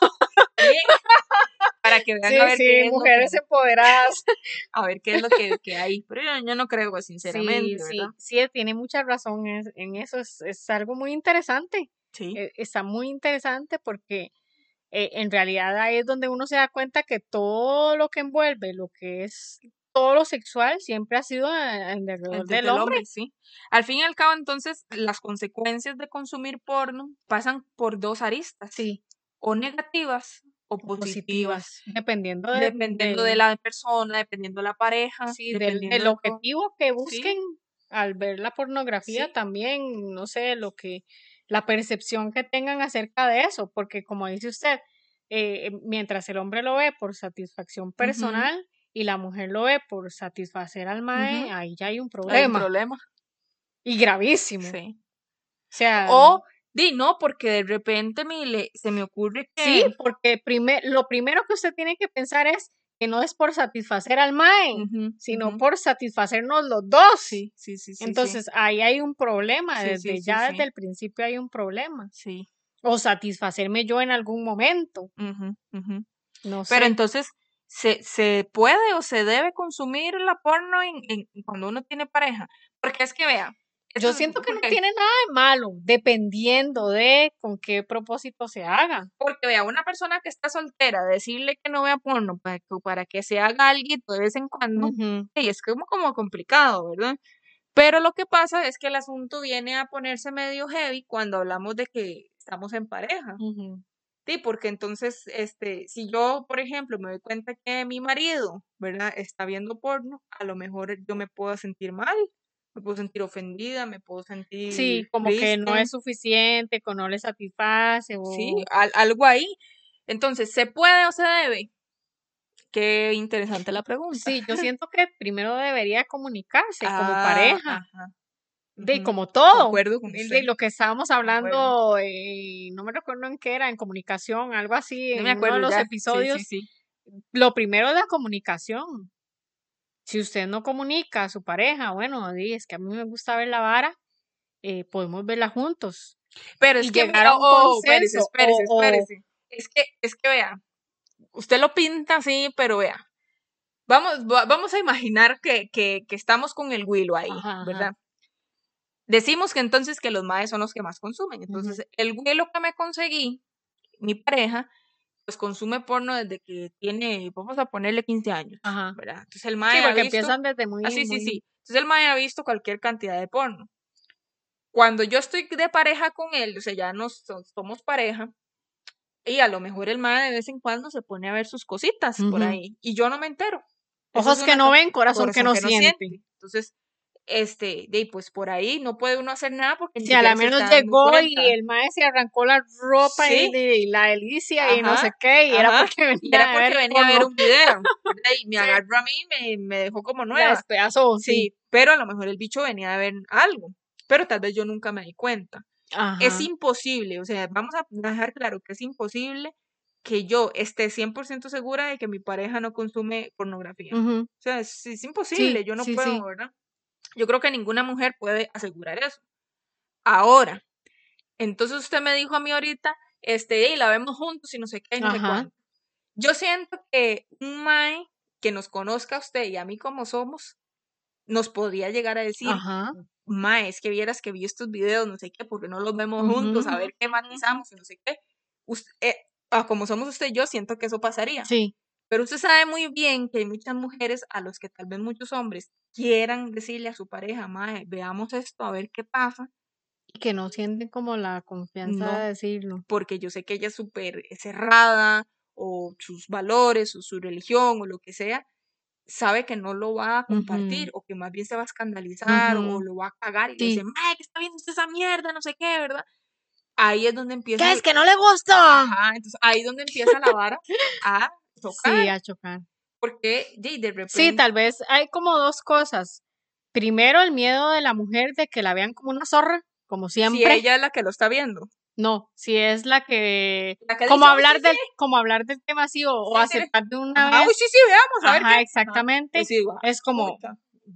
[LAUGHS] para que vean Sí, a ver qué sí, mujeres que- empoderadas. [LAUGHS] a ver qué es lo que, que hay. Pero yo, yo no creo, sinceramente, sí, sí, ¿verdad? sí, tiene mucha razón en, en eso. Es, es algo muy interesante. Sí. eh, está muy interesante porque eh, en realidad ahí es donde uno se da cuenta que todo lo que envuelve, lo que es todo lo sexual, siempre ha sido en alrededor del el hombre. sí. Al fin y al cabo, entonces, las consecuencias de consumir porno pasan por dos aristas, Sí, o negativas o positivas, positivas, dependiendo de, dependiendo de la persona, dependiendo de la pareja, sí, del, dependiendo objetivo que busquen al ver la pornografía Sí. también, no sé, lo que, la percepción que tengan acerca de eso, porque como dice usted, eh, mientras el hombre lo ve por satisfacción personal y la mujer lo ve por satisfacer al mae, ahí ya hay un Hay un problema problema. y gravísimo. Sí. O sea, O, di, no, porque de repente me le, se me ocurre que... sí, porque primer, lo primero que usted tiene que pensar es que no es por satisfacer al mae, sino por satisfacernos los dos. Sí, sí, sí, sí. sí. Entonces ahí hay un problema, Sí, desde ya desde el principio hay un problema. Sí. O satisfacerme yo en algún momento, ujú, ujú. no sé. Pero entonces, ¿se, ¿se puede o se debe consumir la porno en, en- cuando uno tiene pareja? Porque es que vea. Yo [LAUGHS] siento que no tiene nada de malo, dependiendo de con qué propósito se haga. Porque vea, una persona que está soltera, decirle que no vea porno para que, para que se haga algo de vez en cuando, y es como, como complicado, ¿verdad? Pero lo que pasa es que el asunto viene a ponerse medio heavy cuando hablamos de que estamos en pareja. Sí, porque entonces, este, si yo, por ejemplo, me doy cuenta que mi marido, ¿verdad? Está viendo porno, a lo mejor yo me puedo sentir mal, me puedo sentir ofendida, me puedo sentir Sí, como que no es suficiente, que no le satisface. O... sí, al- algo ahí. Entonces, ¿se puede o se debe? Qué interesante la pregunta. Sí, yo [LAUGHS] siento que primero debería comunicarse como Ah, pareja, ajá, de ujú, como todo. Concuerdo con de- de lo que estábamos hablando, eh, no me recuerdo en qué era, en comunicación, algo así, No en me uno acuerdo de los ya. Sí, episodios. sí, sí. Lo primero es la comunicación. Si usted no comunica a su pareja, bueno, es que a mí me gusta ver la vara, eh, podemos verla juntos. Pero es y que, oh, espérese, espérese, espérese. Es que, es que vea, usted lo pinta así, pero vea, vamos, va- vamos a imaginar que, que, que estamos con el Willow ahí, Ajá, ajá. ¿verdad? Decimos que entonces que los maes son los que más consumen. Entonces, el Willow que me conseguí, mi pareja, pues consume porno desde que tiene, vamos a ponerle 15 años, Ajá. ¿verdad? Entonces el Sí, mae ha porque visto, empiezan desde muy, Ah, sí, sí, muy- sí. Entonces el mae ha visto cualquier cantidad de porno. Cuando yo estoy de pareja con él, o sea, ya nos so- somos pareja, y a lo mejor el mae de vez en cuando se pone a ver sus cositas por Ujú. ahí, y yo no me entero. Ojos es que no ven, corazón, que no corazón siente. Entonces, este, de pues por ahí no puede uno hacer nada porque ni Si a la menos llegó y el maestro se arrancó la ropa y, Sí. de- y la delicia y no sé qué, y era porque [LAUGHS] venía, era a porque ver venía a ver un video, [LAUGHS] ¿verdad? Y me Sí. agarró a mí y me, me dejó como La nueva. despedazó, sí. Sí, pero a lo mejor el bicho venía a ver algo, pero tal vez yo nunca me di cuenta. Es imposible, o sea, vamos a dejar claro que es imposible que yo esté 100% segura de que mi pareja no consume pornografía. O sea, es, es imposible, yo no puedo. ¿verdad? Yo creo que ninguna mujer puede asegurar eso. Ahora, entonces usted me dijo a mí ahorita, este, y la vemos juntos y no sé qué, y no sé Ajá. cuánto. Yo siento que un mae que nos conozca a usted y a mí como somos, nos podría llegar a decir, Ajá. mae, es que vieras que vi estos videos, no sé qué, porque no los vemos juntos, a ver qué matizamos y no sé qué. Us- eh, ah, como somos usted y yo, siento que eso pasaría. Sí. Pero usted sabe muy bien que hay muchas mujeres a los que tal vez muchos hombres quieran decirle a su pareja, mae, veamos esto, a ver qué pasa, Y que no sienten como la confianza No. de decirlo. porque yo sé que ella es súper cerrada, o sus valores, o su religión, o lo que sea, sabe que no lo va a compartir, o que más bien se va a escandalizar, o Ujú. lo va a cagar, y le Sí. dice, mae, que está viendo usted esa mierda, no sé qué, ¿verdad? Ahí es donde empieza. ¿Qué el- es que no le gusta? Ajá, entonces ahí es donde empieza la vara a Sí, a chocar. porque de, de repente. Sí, tal vez hay como dos cosas. Primero, el miedo de la mujer de que la vean como una zorra, como si siempre. ella es la que lo está viendo. No, si es la que La que como dice, "Uy, hablar sí, del sí". como hablar del tema así o, o Sí, sí. aceptar de una Ajá, vez. uy, sí, sí, veamos, a ver qué. exactamente. Pues Es como,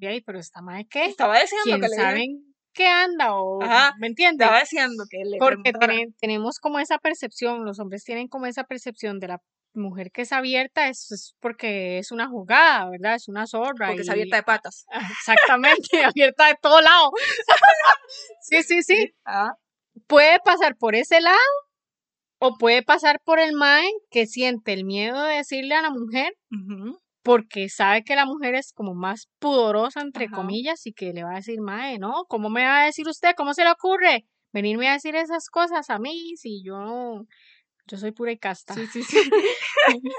ahí, pero esta madre qué? Estaba diciendo ¿Quién que le sabe en qué anda o Ajá, me entiendes? estaba diciendo que le Porque tene- tenemos como esa percepción, los hombres tienen como esa percepción de la mujer que es abierta, es, es porque es una jugada, ¿verdad? Es una zorra. porque es y- abierta de patas. [LAUGHS] Exactamente, [LAUGHS] abierta de todo lado. [LAUGHS] sí, sí, sí. Ah, Puede pasar por ese lado o puede pasar por el mae que siente el miedo de decirle a la mujer porque sabe que la mujer es como más pudorosa, entre Ajá. comillas, y que le va a decir, mae, ¿no? ¿Cómo me va a decir usted? ¿Cómo se le ocurre venirme a decir esas cosas a mí si yo no, yo soy pura y casta? Sí, sí, sí. [LAUGHS]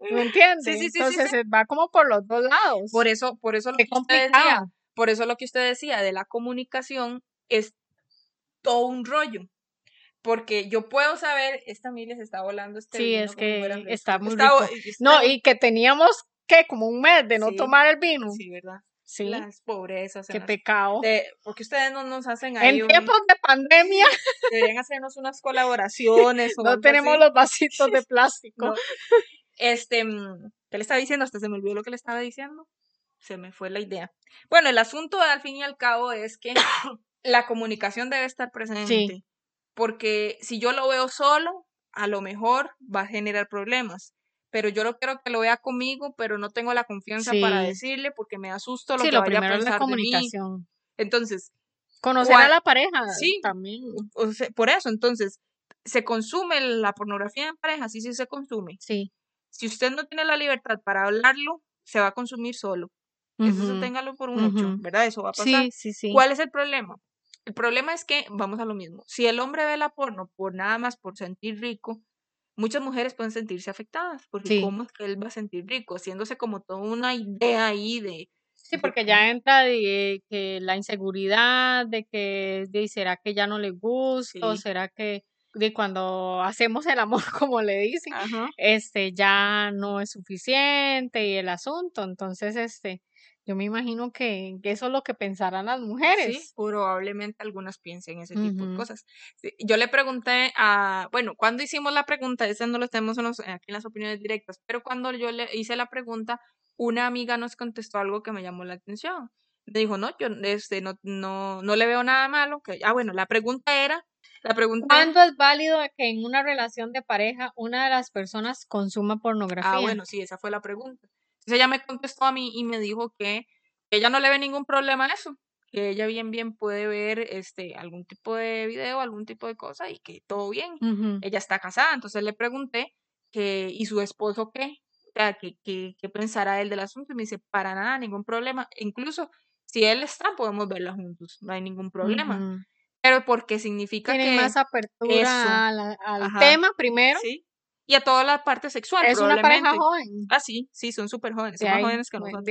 ¿Me entiendes? Sí, sí, Entonces eh, va como por los dos lados. Por eso, por eso lo Qué que usted decía, complicado. por eso lo que usted decía de la comunicación es todo un rollo. Porque yo puedo saber, esta Milia se está volando este Sí, vino es que está muy Está- rico. está- No, y que teníamos, ¿qué? Como un mes de no tomar el vino. Sí, ¿verdad? Sí, Las pobrezas. qué las- pecado. de- porque ustedes no nos hacen ahí En un- tiempos de pandemia deberían hacernos unas colaboraciones o no tenemos así. los vasitos de plástico. No. Este, mm, ¿qué le estaba diciendo? Hasta se me olvidó lo que le estaba diciendo. Se me fue la idea. Bueno, el asunto al fin y al cabo es que [COUGHS] la comunicación debe estar presente. Porque si yo lo veo solo, a lo mejor va a generar problemas. Pero yo lo quiero que lo vea conmigo, pero no tengo la confianza para decirle porque me asusto lo Sí, que lo vaya a es la pensar de mí. comunicación. Entonces, Conocer a la pareja Sí. también. o sea, por eso, entonces, se consume la pornografía en pareja, sí, sí se consume. Sí. Si usted no tiene la libertad para hablarlo, se va a consumir solo. Eso Ujú. se téngalo por un hecho. ¿verdad? Eso va a pasar. Sí, sí, sí. ¿Cuál es el problema? El problema es que, vamos a lo mismo, si el hombre ve la porno por nada más por sentir rico, muchas mujeres pueden sentirse afectadas, porque Sí. ¿cómo es que él va a sentir rico? Haciéndose como toda una idea ahí de... Sí, porque ya entra de que la inseguridad, de que de, será que ya no le gusta, o Sí. será que de cuando hacemos el amor, [LAUGHS] como le dicen, Ajá. este ya no es suficiente y el asunto. Entonces, este, yo me imagino que, que eso es lo que pensarán las Sí, mujeres. probablemente algunas piensen ese tipo de cosas. Sí, Yo le pregunté a, bueno, cuando hicimos la pregunta, ese no lo tenemos en los- aquí en las opiniones directas, pero cuando yo le hice la pregunta, una amiga nos contestó algo que me llamó la atención. Me dijo, no, yo este, no, no, no le veo nada malo. Que, ah, bueno, la pregunta era, la pregunta ¿Cuándo es válido que en una relación de pareja una de las personas consuma pornografía? Ah, bueno, sí, esa fue la pregunta. Entonces ella me contestó a mí y me dijo que ella no le ve ningún problema a eso, que ella bien bien puede ver este algún tipo de video, algún tipo de cosa y que todo bien. Ella está casada, entonces le pregunté que ¿y su esposo qué? O sea, ¿qué, qué, qué pensará él del asunto? Y me dice, para nada, ningún problema. Incluso si él está, podemos verla juntos, no hay ningún problema. Pero porque significa Tienen que más apertura eso. al, al tema primero. sí, y a toda la parte sexual, es una pareja probablemente. joven. Ah, sí, sí, son súper jóvenes, son más jóvenes que nosotros.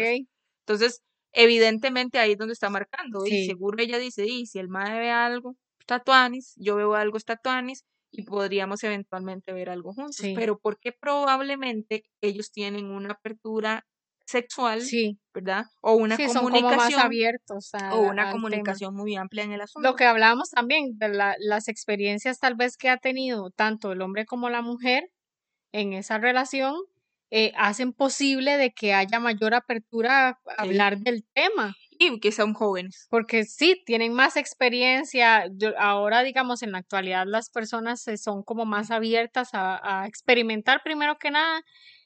Entonces, evidentemente ahí es donde está marcando. Y Sí. seguro ella dice, y si el mae ve algo, tatuanis, yo veo algo, tatuanis, y podríamos eventualmente ver algo juntos. Sí. Pero porque probablemente ellos tienen una apertura sexual, Sí, ¿verdad? O una sí, son como más comunicación, abiertos a- o una al tema. comunicación muy amplia en el asunto. Lo que hablábamos también de la- las experiencias tal vez que ha tenido tanto el hombre como la mujer en esa relación eh, hacen posible de que haya mayor apertura a Sí. hablar del tema. Y que son jóvenes. Porque sí, tienen más experiencia. Yo- ahora, digamos, en la actualidad las personas son como más abiertas a, a experimentar primero que nada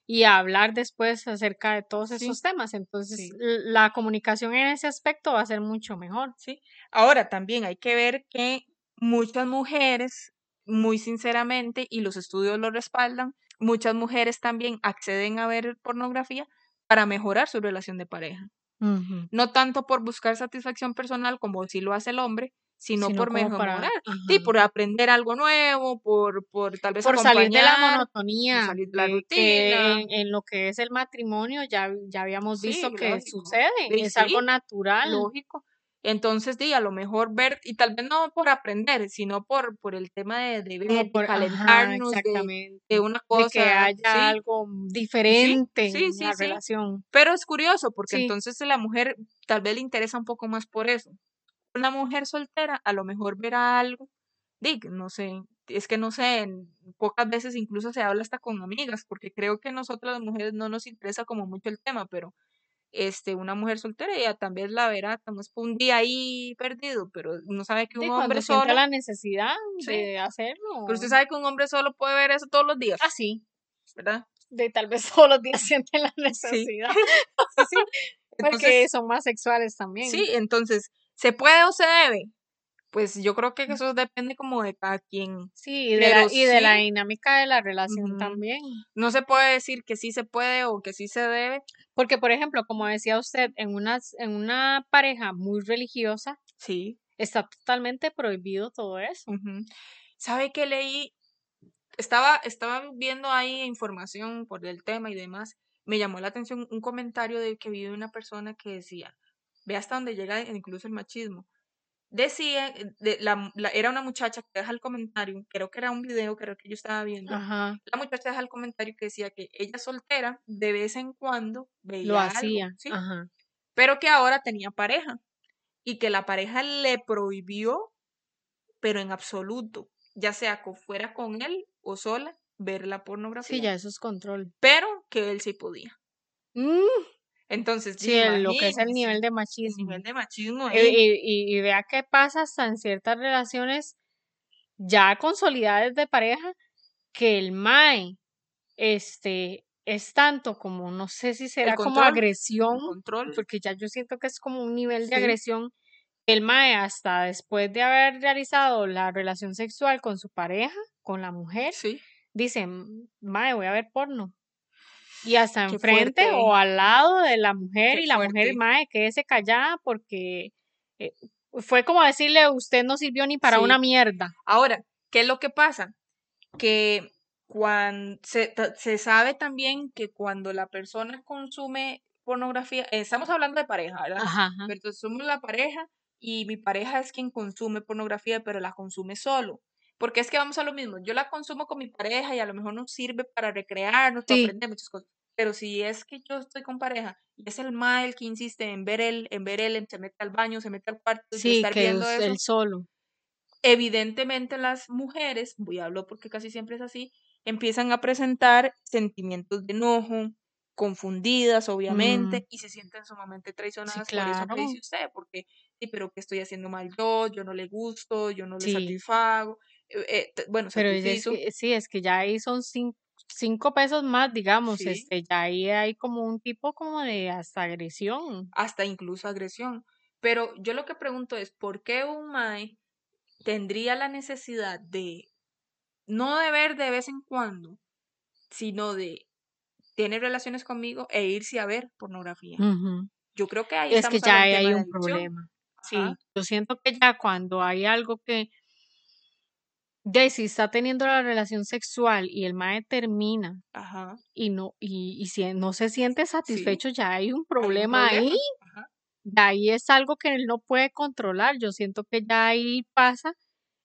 y a hablar después acerca de todos Sí. esos temas. Entonces, Sí. la comunicación en ese aspecto va a ser mucho mejor. ¿sí? Ahora también hay que ver que muchas mujeres, muy sinceramente, y los estudios lo respaldan, muchas mujeres también acceden a ver pornografía para mejorar su relación de pareja. No tanto por buscar satisfacción personal como si lo hace el hombre, sino, Sino por para- mejorar. Sí, por aprender algo nuevo, por, por tal vez por salir de la monotonía, salir de la que rutina. en, en lo que es el matrimonio ya, ya habíamos Sí, visto que lógico. sucede, Sí, es algo natural. lógico. Entonces, di, a lo mejor ver, y tal vez no por aprender, sino por, por el tema de, de ver, de por, ajá, calentarnos, de, de una De cosa, que haya sí, algo diferente sí, en la relación. Pero es curioso, porque entonces la mujer tal vez le interesa un poco más por eso. Una mujer soltera a lo mejor verá algo, di, no sé, es que no sé, en- pocas veces incluso se habla hasta con amigas, porque creo que nosotras las mujeres no nos interesa como mucho el tema, pero este, una mujer soltera ella también la verá, estamos un día ahí perdido, pero no sabe que un hombre solo, la necesidad sí, de hacerlo. pero usted sabe que un hombre solo puede ver eso todos los días, Así, ¿verdad? de tal vez [LAUGHS] todos los días sienten la Sí, necesidad, [LAUGHS] sí, sí. [LAUGHS] porque son más sexuales también. sí, entonces, ¿se puede o se debe? Pues yo creo que eso depende como de cada quien, Sí, y de la, de dinámica de la relación también. no se puede decir que sí se puede o que sí se debe, Porque, por ejemplo, como decía usted, en una, en una pareja muy religiosa sí. está totalmente prohibido todo eso. ¿Sabe qué leí? Estaba, estaba viendo ahí información por el tema y demás. Me llamó la atención un comentario de que vi de una persona que decía, ve hasta dónde llega incluso el machismo. Decía, eh, de, la, la- era una muchacha que deja el comentario, creo que era un video, creo que yo estaba viendo. Ajá, La muchacha deja el comentario que decía que ella soltera de vez en cuando lo veía algo, hacía. ¿sí? Ajá. Pero que ahora tenía pareja y que la pareja le prohibió, pero en absoluto, ya sea que fuera con él o sola, ver la Sí, pornografía, ya eso es control. pero que él sí podía. Mm, Entonces, sí, el- lo que es el nivel de el machismo. nivel de machismo Y, y- vea qué pasa hasta en ciertas relaciones ya consolidadas de pareja que el mae este es tanto como no sé si El será como control, el agresión control, porque ya yo siento que es como un nivel de agresión el mae hasta después de haber realizado la relación sexual con su pareja con la mujer sí, dice mae voy a ver porno y hasta qué enfrente fuerte, o al lado de la mujer qué y la mujer fuerte. mae quédese callada porque eh, fue como decirle usted no sirvió ni para una mierda Ahora, ¿qué es lo que pasa? Que cuando se, se sabe también que cuando la persona consume pornografía, eh, estamos hablando de pareja, ¿verdad? ajá, ajá. Pero entonces somos la pareja y mi pareja es quien consume pornografía, pero la consume solo. Porque es que vamos a lo mismo, yo la consumo con mi pareja y a lo mejor nos sirve para recrearnos, para sí aprender muchas cosas. Pero si es que yo estoy con pareja y es el mal el que insiste en ver él, en ver él, en se mete al baño, se mete al cuarto y sí estar que viendo es eso, el solo evidentemente las mujeres, voy a hablar porque casi siempre es así, empiezan a presentar sentimientos de enojo, confundidas, Mm, obviamente, y se sienten sumamente sí traicionadas por eso que claro dice usted, porque, sí, pero ¿qué estoy haciendo mal yo? Yo no le gusto, yo no le sí satisfago, eh, eh, bueno, pero es que sí es que ya ahí son cin- cinco pesos más digamos sí, este ya ahí hay como un tipo como de hasta agresión hasta incluso agresión. Pero yo lo que pregunto es, ¿por qué un mae tendría la necesidad de, no de ver de vez en cuando, sino de tener relaciones conmigo e irse a ver pornografía. Yo creo que ahí es que ya hay de un adicción. problema sí Ajá. yo siento que ya cuando hay algo que de si está teniendo la relación sexual y el mae termina Ajá. y no y, y si no se siente Sí. satisfecho ya hay un Hay un problema ahí. Ajá. de ahí es algo que él no puede controlar. Yo siento que ya ahí pasa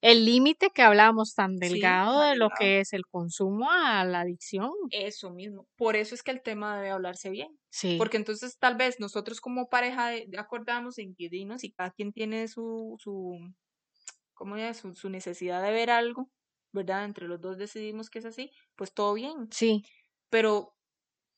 el límite que hablábamos tan delgado de lo que es el consumo a la adicción. Eso mismo. Por eso es que el tema debe hablarse bien. Sí. Porque entonces tal vez nosotros como pareja acordamos en y cada quien tiene su, su, ¿cómo es? Su, su necesidad de ver algo, ¿verdad? Entre los dos decidimos que es así, pues todo bien. Sí, Pero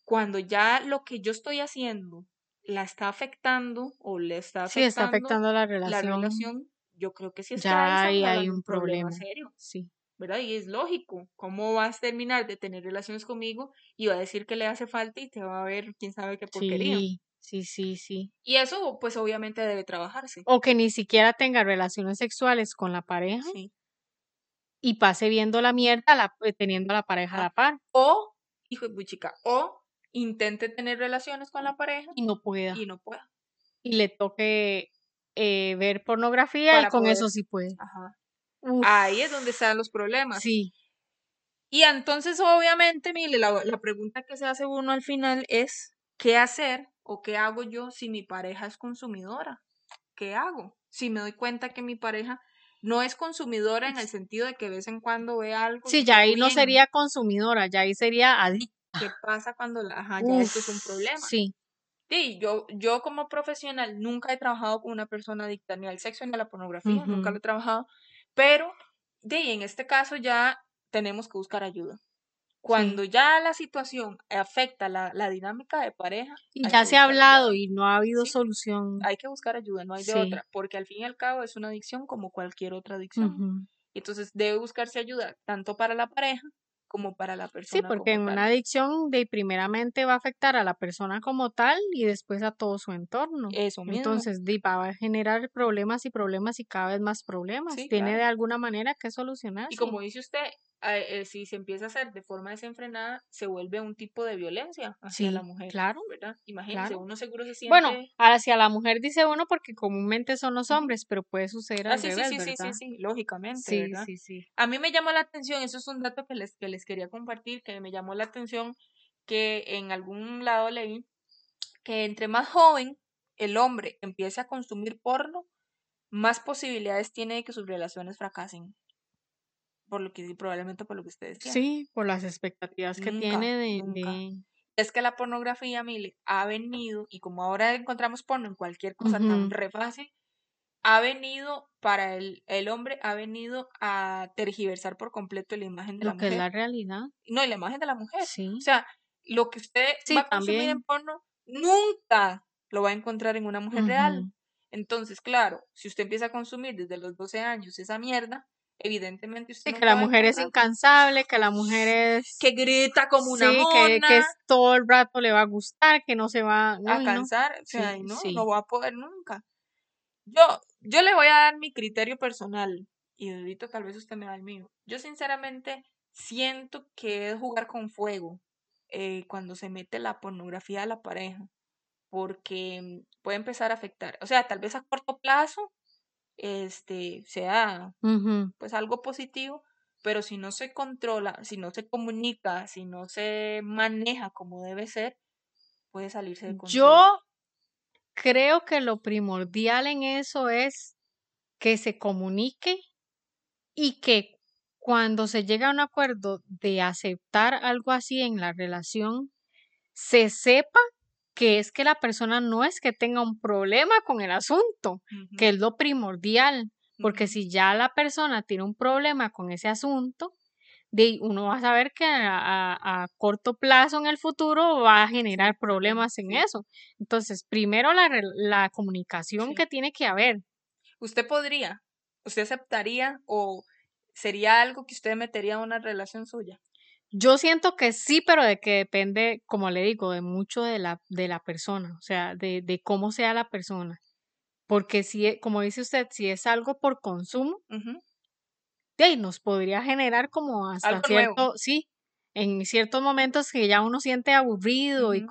cuando ya lo que yo estoy haciendo la está afectando o le está sí, está afectando afectando la la relación. yo creo que sí es que Ya ahí hay un problema problema. serio. Sí. ¿verdad? Y es lógico, ¿cómo vas a terminar de tener relaciones conmigo y va a decir que le hace falta y te va a ver quién sabe qué porquería? Sí, sí, sí, sí. Y eso, pues obviamente debe trabajarse. O que ni siquiera tenga relaciones sexuales con la pareja Sí. y pase viendo la mierda la- eh, teniendo a la pareja a la par O, hijo de puchica, o intente tener relaciones con la pareja y no pueda. y no pueda. Y le toque eh, ver pornografía Para y con poder- eso sí puede. Ajá. Uf, Ahí es donde están los problemas. sí, Y entonces, obviamente, mire, la, la pregunta que se hace uno al final es, ¿qué hacer o qué hago yo si mi pareja es consumidora? ¿Qué hago? Si me doy cuenta que mi pareja no es consumidora en el sentido de que de vez en cuando ve algo. sí, ya ahí no sería consumidora, ya ahí sería adicta. ¿Qué pasa cuando la, ajá, ya esto es un problema? Sí, Sí, yo, yo como profesional nunca he trabajado con una persona adicta ni al sexo ni a la pornografía, nunca lo he trabajado, pero de, en este caso ya tenemos que buscar ayuda. Cuando ya la situación afecta la, la dinámica de pareja, y ya se ha hablado ayuda. y no ha habido Sí. solución. Hay que buscar ayuda, no hay de Sí. otra, porque al fin y al cabo es una adicción como cualquier otra adicción. Entonces debe buscarse ayuda tanto para la pareja como para la Sí, persona. porque en una adicción de primeramente va a afectar a la persona como tal y después a todo su entorno. Eso mismo. Entonces, va a generar problemas y problemas y cada vez más problemas. Sí, Tiene claro. de alguna manera que solucionarse. Y como dice usted, eh, si se empieza a hacer de forma desenfrenada, se vuelve un tipo de violencia hacia la mujer. claro, ¿Verdad? Imagínense, claro. uno seguro se siente. Bueno, hacia la mujer dice uno porque comúnmente son los hombres, pero puede suceder Ah, al sí, sí, revés, sí, sí, sí, lógicamente, Sí, ¿verdad? sí, sí. A mí me llamó la atención, eso es un dato que les, que les quería compartir, que me llamó la atención, que en algún lado leí que entre más joven el hombre empiece a consumir porno, más posibilidades tiene de que sus relaciones fracasen. Por lo que probablemente por lo que usted decía. Sí, por las expectativas que Nunca, tiene de, de- Es que la pornografía, Mile, ha venido, y como ahora encontramos porno en cualquier cosa tan Ujú. re fácil, ha venido para el, el hombre, ha venido a tergiversar por completo la imagen de la lo que es mujer. la realidad. No, y la imagen de la mujer. Sí, O sea, lo que usted Sí, va a consumir también. en porno, nunca lo va a encontrar en una mujer real. Ujú. Entonces, claro, si usted empieza a consumir desde los 12 años esa mierda, evidentemente usted Sí, que nunca la mujer es incansable, que la mujer es... que grita como una sí, que, que mona. es- todo el rato le va a gustar, que no se va... a Uy, no. cansar, o sea, Sí, no, no va a poder nunca. Yo, yo le voy a dar mi criterio personal y ahorita tal vez usted me da el mío. Yo sinceramente siento que es jugar con fuego eh, cuando se mete la pornografía a la pareja, porque puede empezar a afectar, o sea, tal vez a corto plazo, este, sea pues algo positivo, pero si no se controla, si no se comunica, si no se maneja como debe ser, puede salirse de control. Yo creo que lo primordial en eso es que se comunique y que cuando se llega a un acuerdo de aceptar algo así en la relación, se sepa que es que la persona no es que tenga un problema con el asunto, que es lo primordial, porque si ya la persona tiene un problema con ese asunto, de uno va a saber que a, a- a corto plazo en el futuro va a generar problemas en eso. Entonces, primero la, la comunicación Sí. que tiene que haber. ¿Usted podría, usted aceptaría o sería algo que usted metería a una relación suya? Yo siento que sí, pero de que depende, como le digo, de mucho de la, de la persona, o sea, de, de cómo sea la persona. Porque si, e- como dice usted, si es algo por consumo, Ujú, de ahí nos podría generar como hasta Algo nuevo. cierto, sí, en ciertos momentos que ya uno siente aburrido y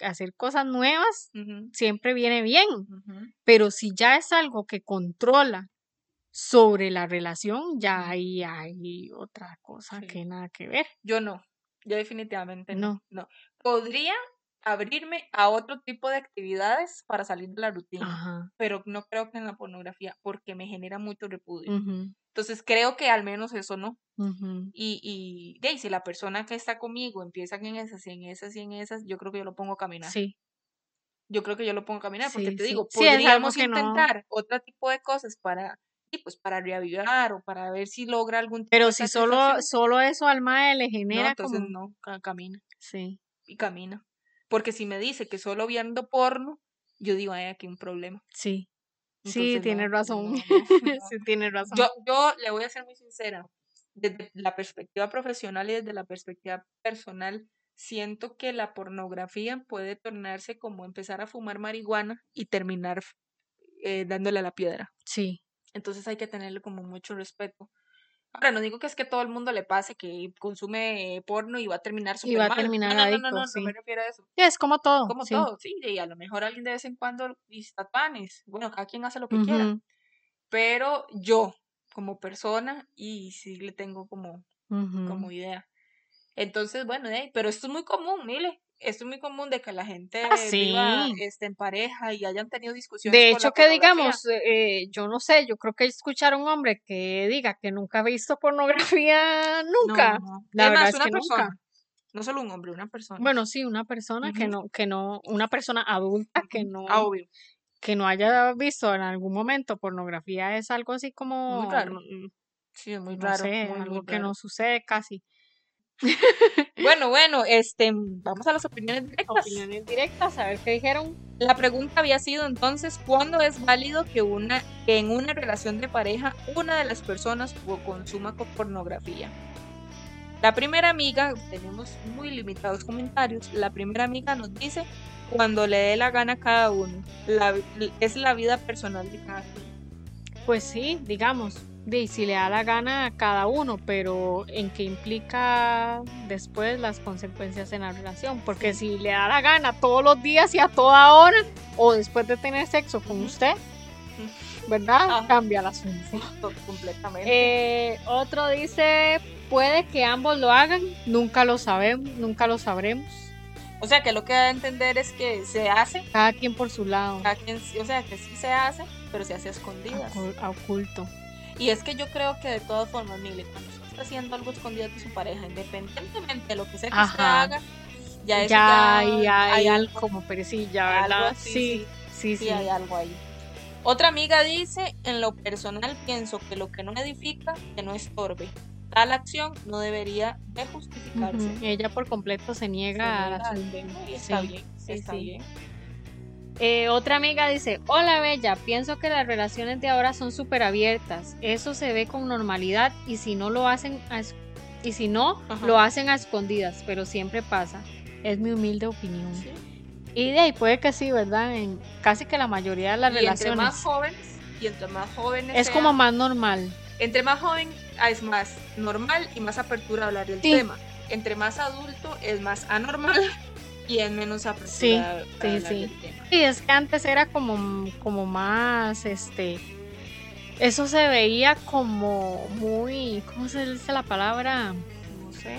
hacer cosas nuevas siempre viene bien. Pero si ya es algo que controla sobre la relación, ya ahí hay otra cosa Sí. que nada que ver. Yo no, yo definitivamente no. No. no. Podría abrirme a otro tipo de actividades para salir de la rutina, Ajá. pero no creo que en la pornografía, porque me genera mucho repudio. Entonces creo que al menos eso no. Y, y de si la persona que está conmigo empieza en esas y en esas y en esas, yo creo que yo lo pongo a caminar. Sí, Yo creo que yo lo pongo a caminar, porque te sí. digo, Sí, podríamos no- intentar otro tipo de cosas para, pues para reavivar o para ver si logra algún tipo pero de si solo, solo eso al mae le No, genera entonces como... no, ca- camina Sí, y camina. Porque si me dice que solo viendo porno, yo digo, hay aquí un problema. sí. Sí, Entonces, tiene no, razón. no, [LAUGHS] no, no. sí, tiene razón. Yo, yo le voy a ser muy sincera, desde la perspectiva profesional y desde la perspectiva personal, siento que la pornografía puede tornarse como empezar a fumar marihuana y terminar eh, dándole a la piedra. Sí, Entonces hay que tenerle como mucho respeto. Ahora, no digo que es que todo el mundo le pase que consume porno y va a terminar Y súper va a terminar no, no, no, adicto, no, no, sí. no me refiero a eso. Sí, es como todo. Como sí. todo, sí, y a lo mejor alguien de vez en cuando visita panes. Bueno, cada quien hace lo que quiera pero yo como persona y sí le tengo como, como idea. Entonces, bueno, ahí, pero esto es muy común, mire, es muy común de que la gente Ah, viva sí. este, en pareja y hayan tenido discusiones. De hecho, que digamos, eh, yo no sé, yo creo que escuchar a un hombre que diga que nunca ha visto pornografía, No, nunca. no. La verdad es una que persona, nunca. no solo un hombre, una persona. Bueno, sí, una persona que no, que no, una persona adulta que no, Ah, obvio, que no haya visto en algún momento pornografía es algo así como, muy raro. mm, Sí, es muy no raro. sé, muy, algo muy que no sucede casi. Bueno, bueno, este, vamos a las opiniones directas. Opiniones directas, a ver qué dijeron. La pregunta había sido entonces, ¿cuándo es válido que, una, que en una relación de pareja una de las personas consuma co- pornografía? La primera amiga, tenemos muy limitados comentarios, la primera amiga nos dice cuando le dé la gana a cada uno. La es la vida personal de cada quien. Pues sí, digamos, de si le da la gana a cada uno, pero en qué implica después las consecuencias en la relación. Porque si le da la gana todos los días y a toda hora, o después de tener sexo con usted, ¿verdad? Ajá. Cambia el asunto. To- Completamente. Eh, otro dice, puede que ambos lo hagan, nunca lo sabemos, nunca lo sabremos. o sea, que lo que da a entender es que se hace, Cada quien por su lado, cada quien- o sea, que sí se hace, pero se hace a escondidas. a oculto. Y es que yo creo que de todas formas, Mile, cuando usted está haciendo algo escondido de su pareja, independientemente de lo que sea que usted haga, ya eso Ya ya hay, hay hay algo, como perecilla, ¿verdad? sí, sí, sí, sí. hay algo ahí. Otra amiga dice, en lo personal pienso que lo que no edifica, que no estorbe. Tal acción no debería de justificarse. Ujú, Ella por completo se Se niega a niega tema y está Sí, bien, sí, está sí. bien. Eh, otra amiga dice, hola Bella, pienso que las relaciones de ahora son súper abiertas. Eso se ve con normalidad y si no lo hacen a y si no, Ajá. lo hacen a escondidas, pero siempre pasa. Es mi humilde opinión. Sí. Y de ahí puede que sí, ¿verdad? En casi que la mayoría de las Y entre relaciones más jóvenes, y entre más jóvenes es sean, como más normal. Entre más joven ah, es más normal y más apertura a hablar del Sí. tema. Entre más adulto es más anormal [LAUGHS] y es menos apertura Sí, sí. Y es que antes era como, como más, este, eso se veía como muy, ¿cómo se dice la palabra? No sé.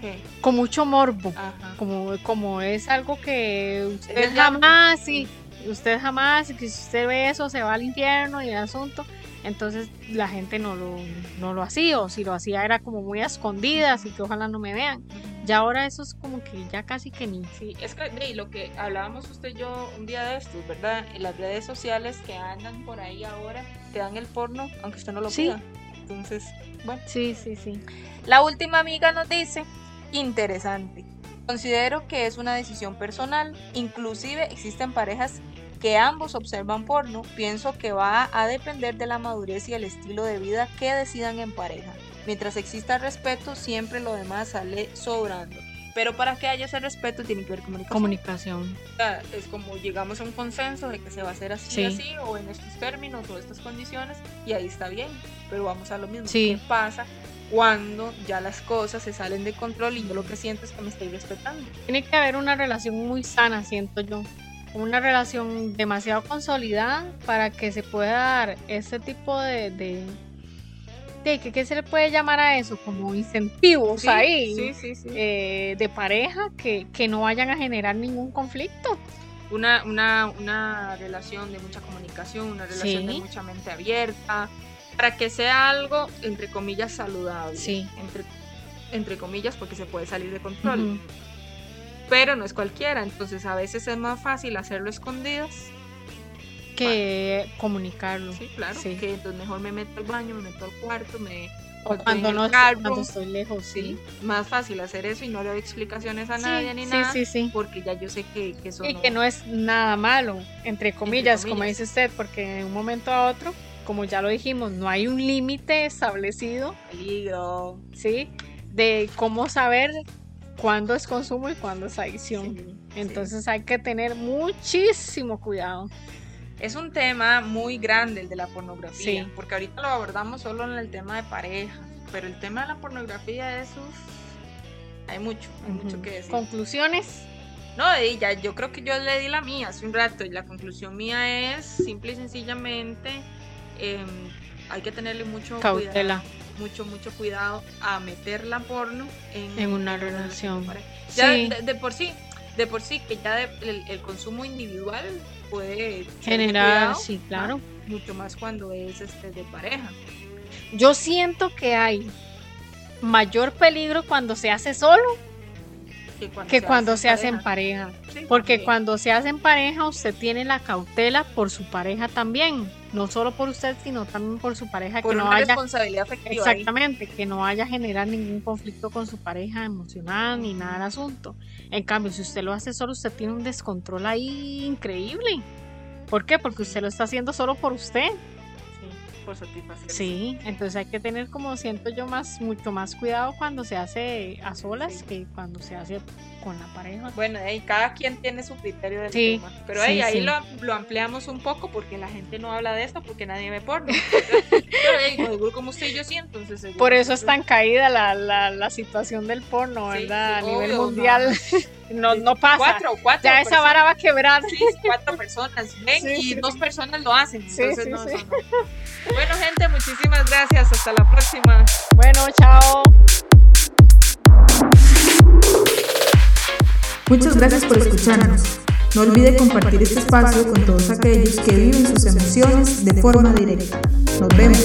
¿Qué? Con mucho morbo. Ajá. Como, como es algo que usted jamás, sí, usted jamás, que si usted ve eso se va al infierno y el asunto. Entonces la gente no lo, no lo hacía, o si lo hacía era como muy a escondidas y que ojalá no me vean. Ya ahora eso es como que ya casi que ni. Sí, es que de lo que hablábamos usted y yo un día de estos, ¿verdad? Las redes sociales que andan por ahí ahora, te dan el porno, aunque usted no lo Sí. pida. Entonces, bueno. Sí, sí, sí. La última amiga nos dice, interesante. Considero que es una decisión personal. Inclusive existen parejas que ambos observan porno. Pienso que va a depender de la madurez y el estilo de vida que decidan en pareja. Mientras exista respeto, siempre lo demás sale sobrando. Pero para que haya ese respeto tiene que haber comunicación. Comunicación. O sea, es como llegamos a un consenso de que se va a hacer así, Sí. así, o en estos términos o estas condiciones, y ahí está bien. Pero vamos a lo mismo. Sí. ¿Qué pasa cuando ya las cosas se salen de control y yo lo que siento es que me estoy respetando? Tiene que haber una relación muy sana, siento yo. Una relación demasiado consolidada para que se pueda dar ese tipo de, de, ¿qué, qué se le puede llamar a eso? Como incentivos Sí, ahí Sí, eh, de pareja que, que no vayan a generar ningún conflicto. una, una, una relación de mucha comunicación, una relación de mucha mente abierta, para que sea algo, entre comillas, saludable. Sí. Entre, entre comillas, porque se puede salir de control. Ujú. Pero no es cualquiera, entonces a veces es más fácil hacerlo escondidas. Que comunicarlo. Sí, claro. Sí. Que entonces mejor me meto al baño, me meto al cuarto, me... O cuando no carro. cuando estoy lejos, Sí, sí. más fácil hacer eso y no le doy explicaciones a nadie ni sí, nada. sí, sí. Porque ya yo sé que, que eso Y no- que no es nada malo, entre comillas, como comillas. dice usted, porque de un momento a otro, como ya lo dijimos, no hay un límite establecido, peligro. ¿sí? De cómo saber cuándo es consumo y cuándo es adicción. Sí, sí. Entonces hay que tener muchísimo cuidado. Es un tema muy grande el de la pornografía, Sí. porque ahorita lo abordamos solo en el tema de pareja, pero el tema de la pornografía es uf, hay mucho, hay mucho Ujú. que decir. Conclusiones. No, ya yo creo que yo le di la mía hace un rato y la conclusión mía es simple y sencillamente em, hay que tenerle mucho Cautela. cuidado, mucho mucho cuidado a meter la porno en, En una relación. Ya Sí. de, de por sí, de por sí que ya de- el, el consumo individual puede Generar, cuidado, sí, claro. mucho más cuando es este de pareja. Yo siento que hay mayor peligro cuando se hace solo Que cuando que se cuando hace se hace en pareja. pareja. Sí, Porque cuando se hace en pareja, usted tiene la cautela por su pareja también. No solo por usted, sino también por su pareja. por que no una haya, responsabilidad afectiva. ahí. exactamente, que no haya generar ningún conflicto con su pareja emocional ni nada del asunto. En cambio, si usted lo hace solo, usted tiene un descontrol ahí increíble. ¿Por qué? Porque usted lo está haciendo solo por usted. Sí, por satisfacer. Sí, entonces hay que tener como siento yo más mucho más cuidado cuando se hace a solas Sí. que cuando se hace con la pareja. Bueno, ahí cada quien tiene su criterio del Sí, tema. Pero sí, ahí, ahí sí. lo, lo ampliamos un poco porque la gente no habla de esto porque nadie ve porno. [LAUGHS] Pero ahí, seguro como usted y yo sí, entonces. seguro Por eso es tan caída la, la, la situación del porno, ¿verdad? a nivel obvio, mundial [LAUGHS] no, no pasa. Cuatro, cuatro. ya esa vara va a quebrar. Sí, cuatro personas ven y dos personas lo hacen. Sí, Entonces, sí, no, sí. eso no. Bueno, gente, muchísimas gracias. Hasta la próxima. Bueno, chao. Muchas gracias por escucharnos. No olvide compartir este espacio con todos aquellos que viven sus emociones de forma directa. Nos vemos.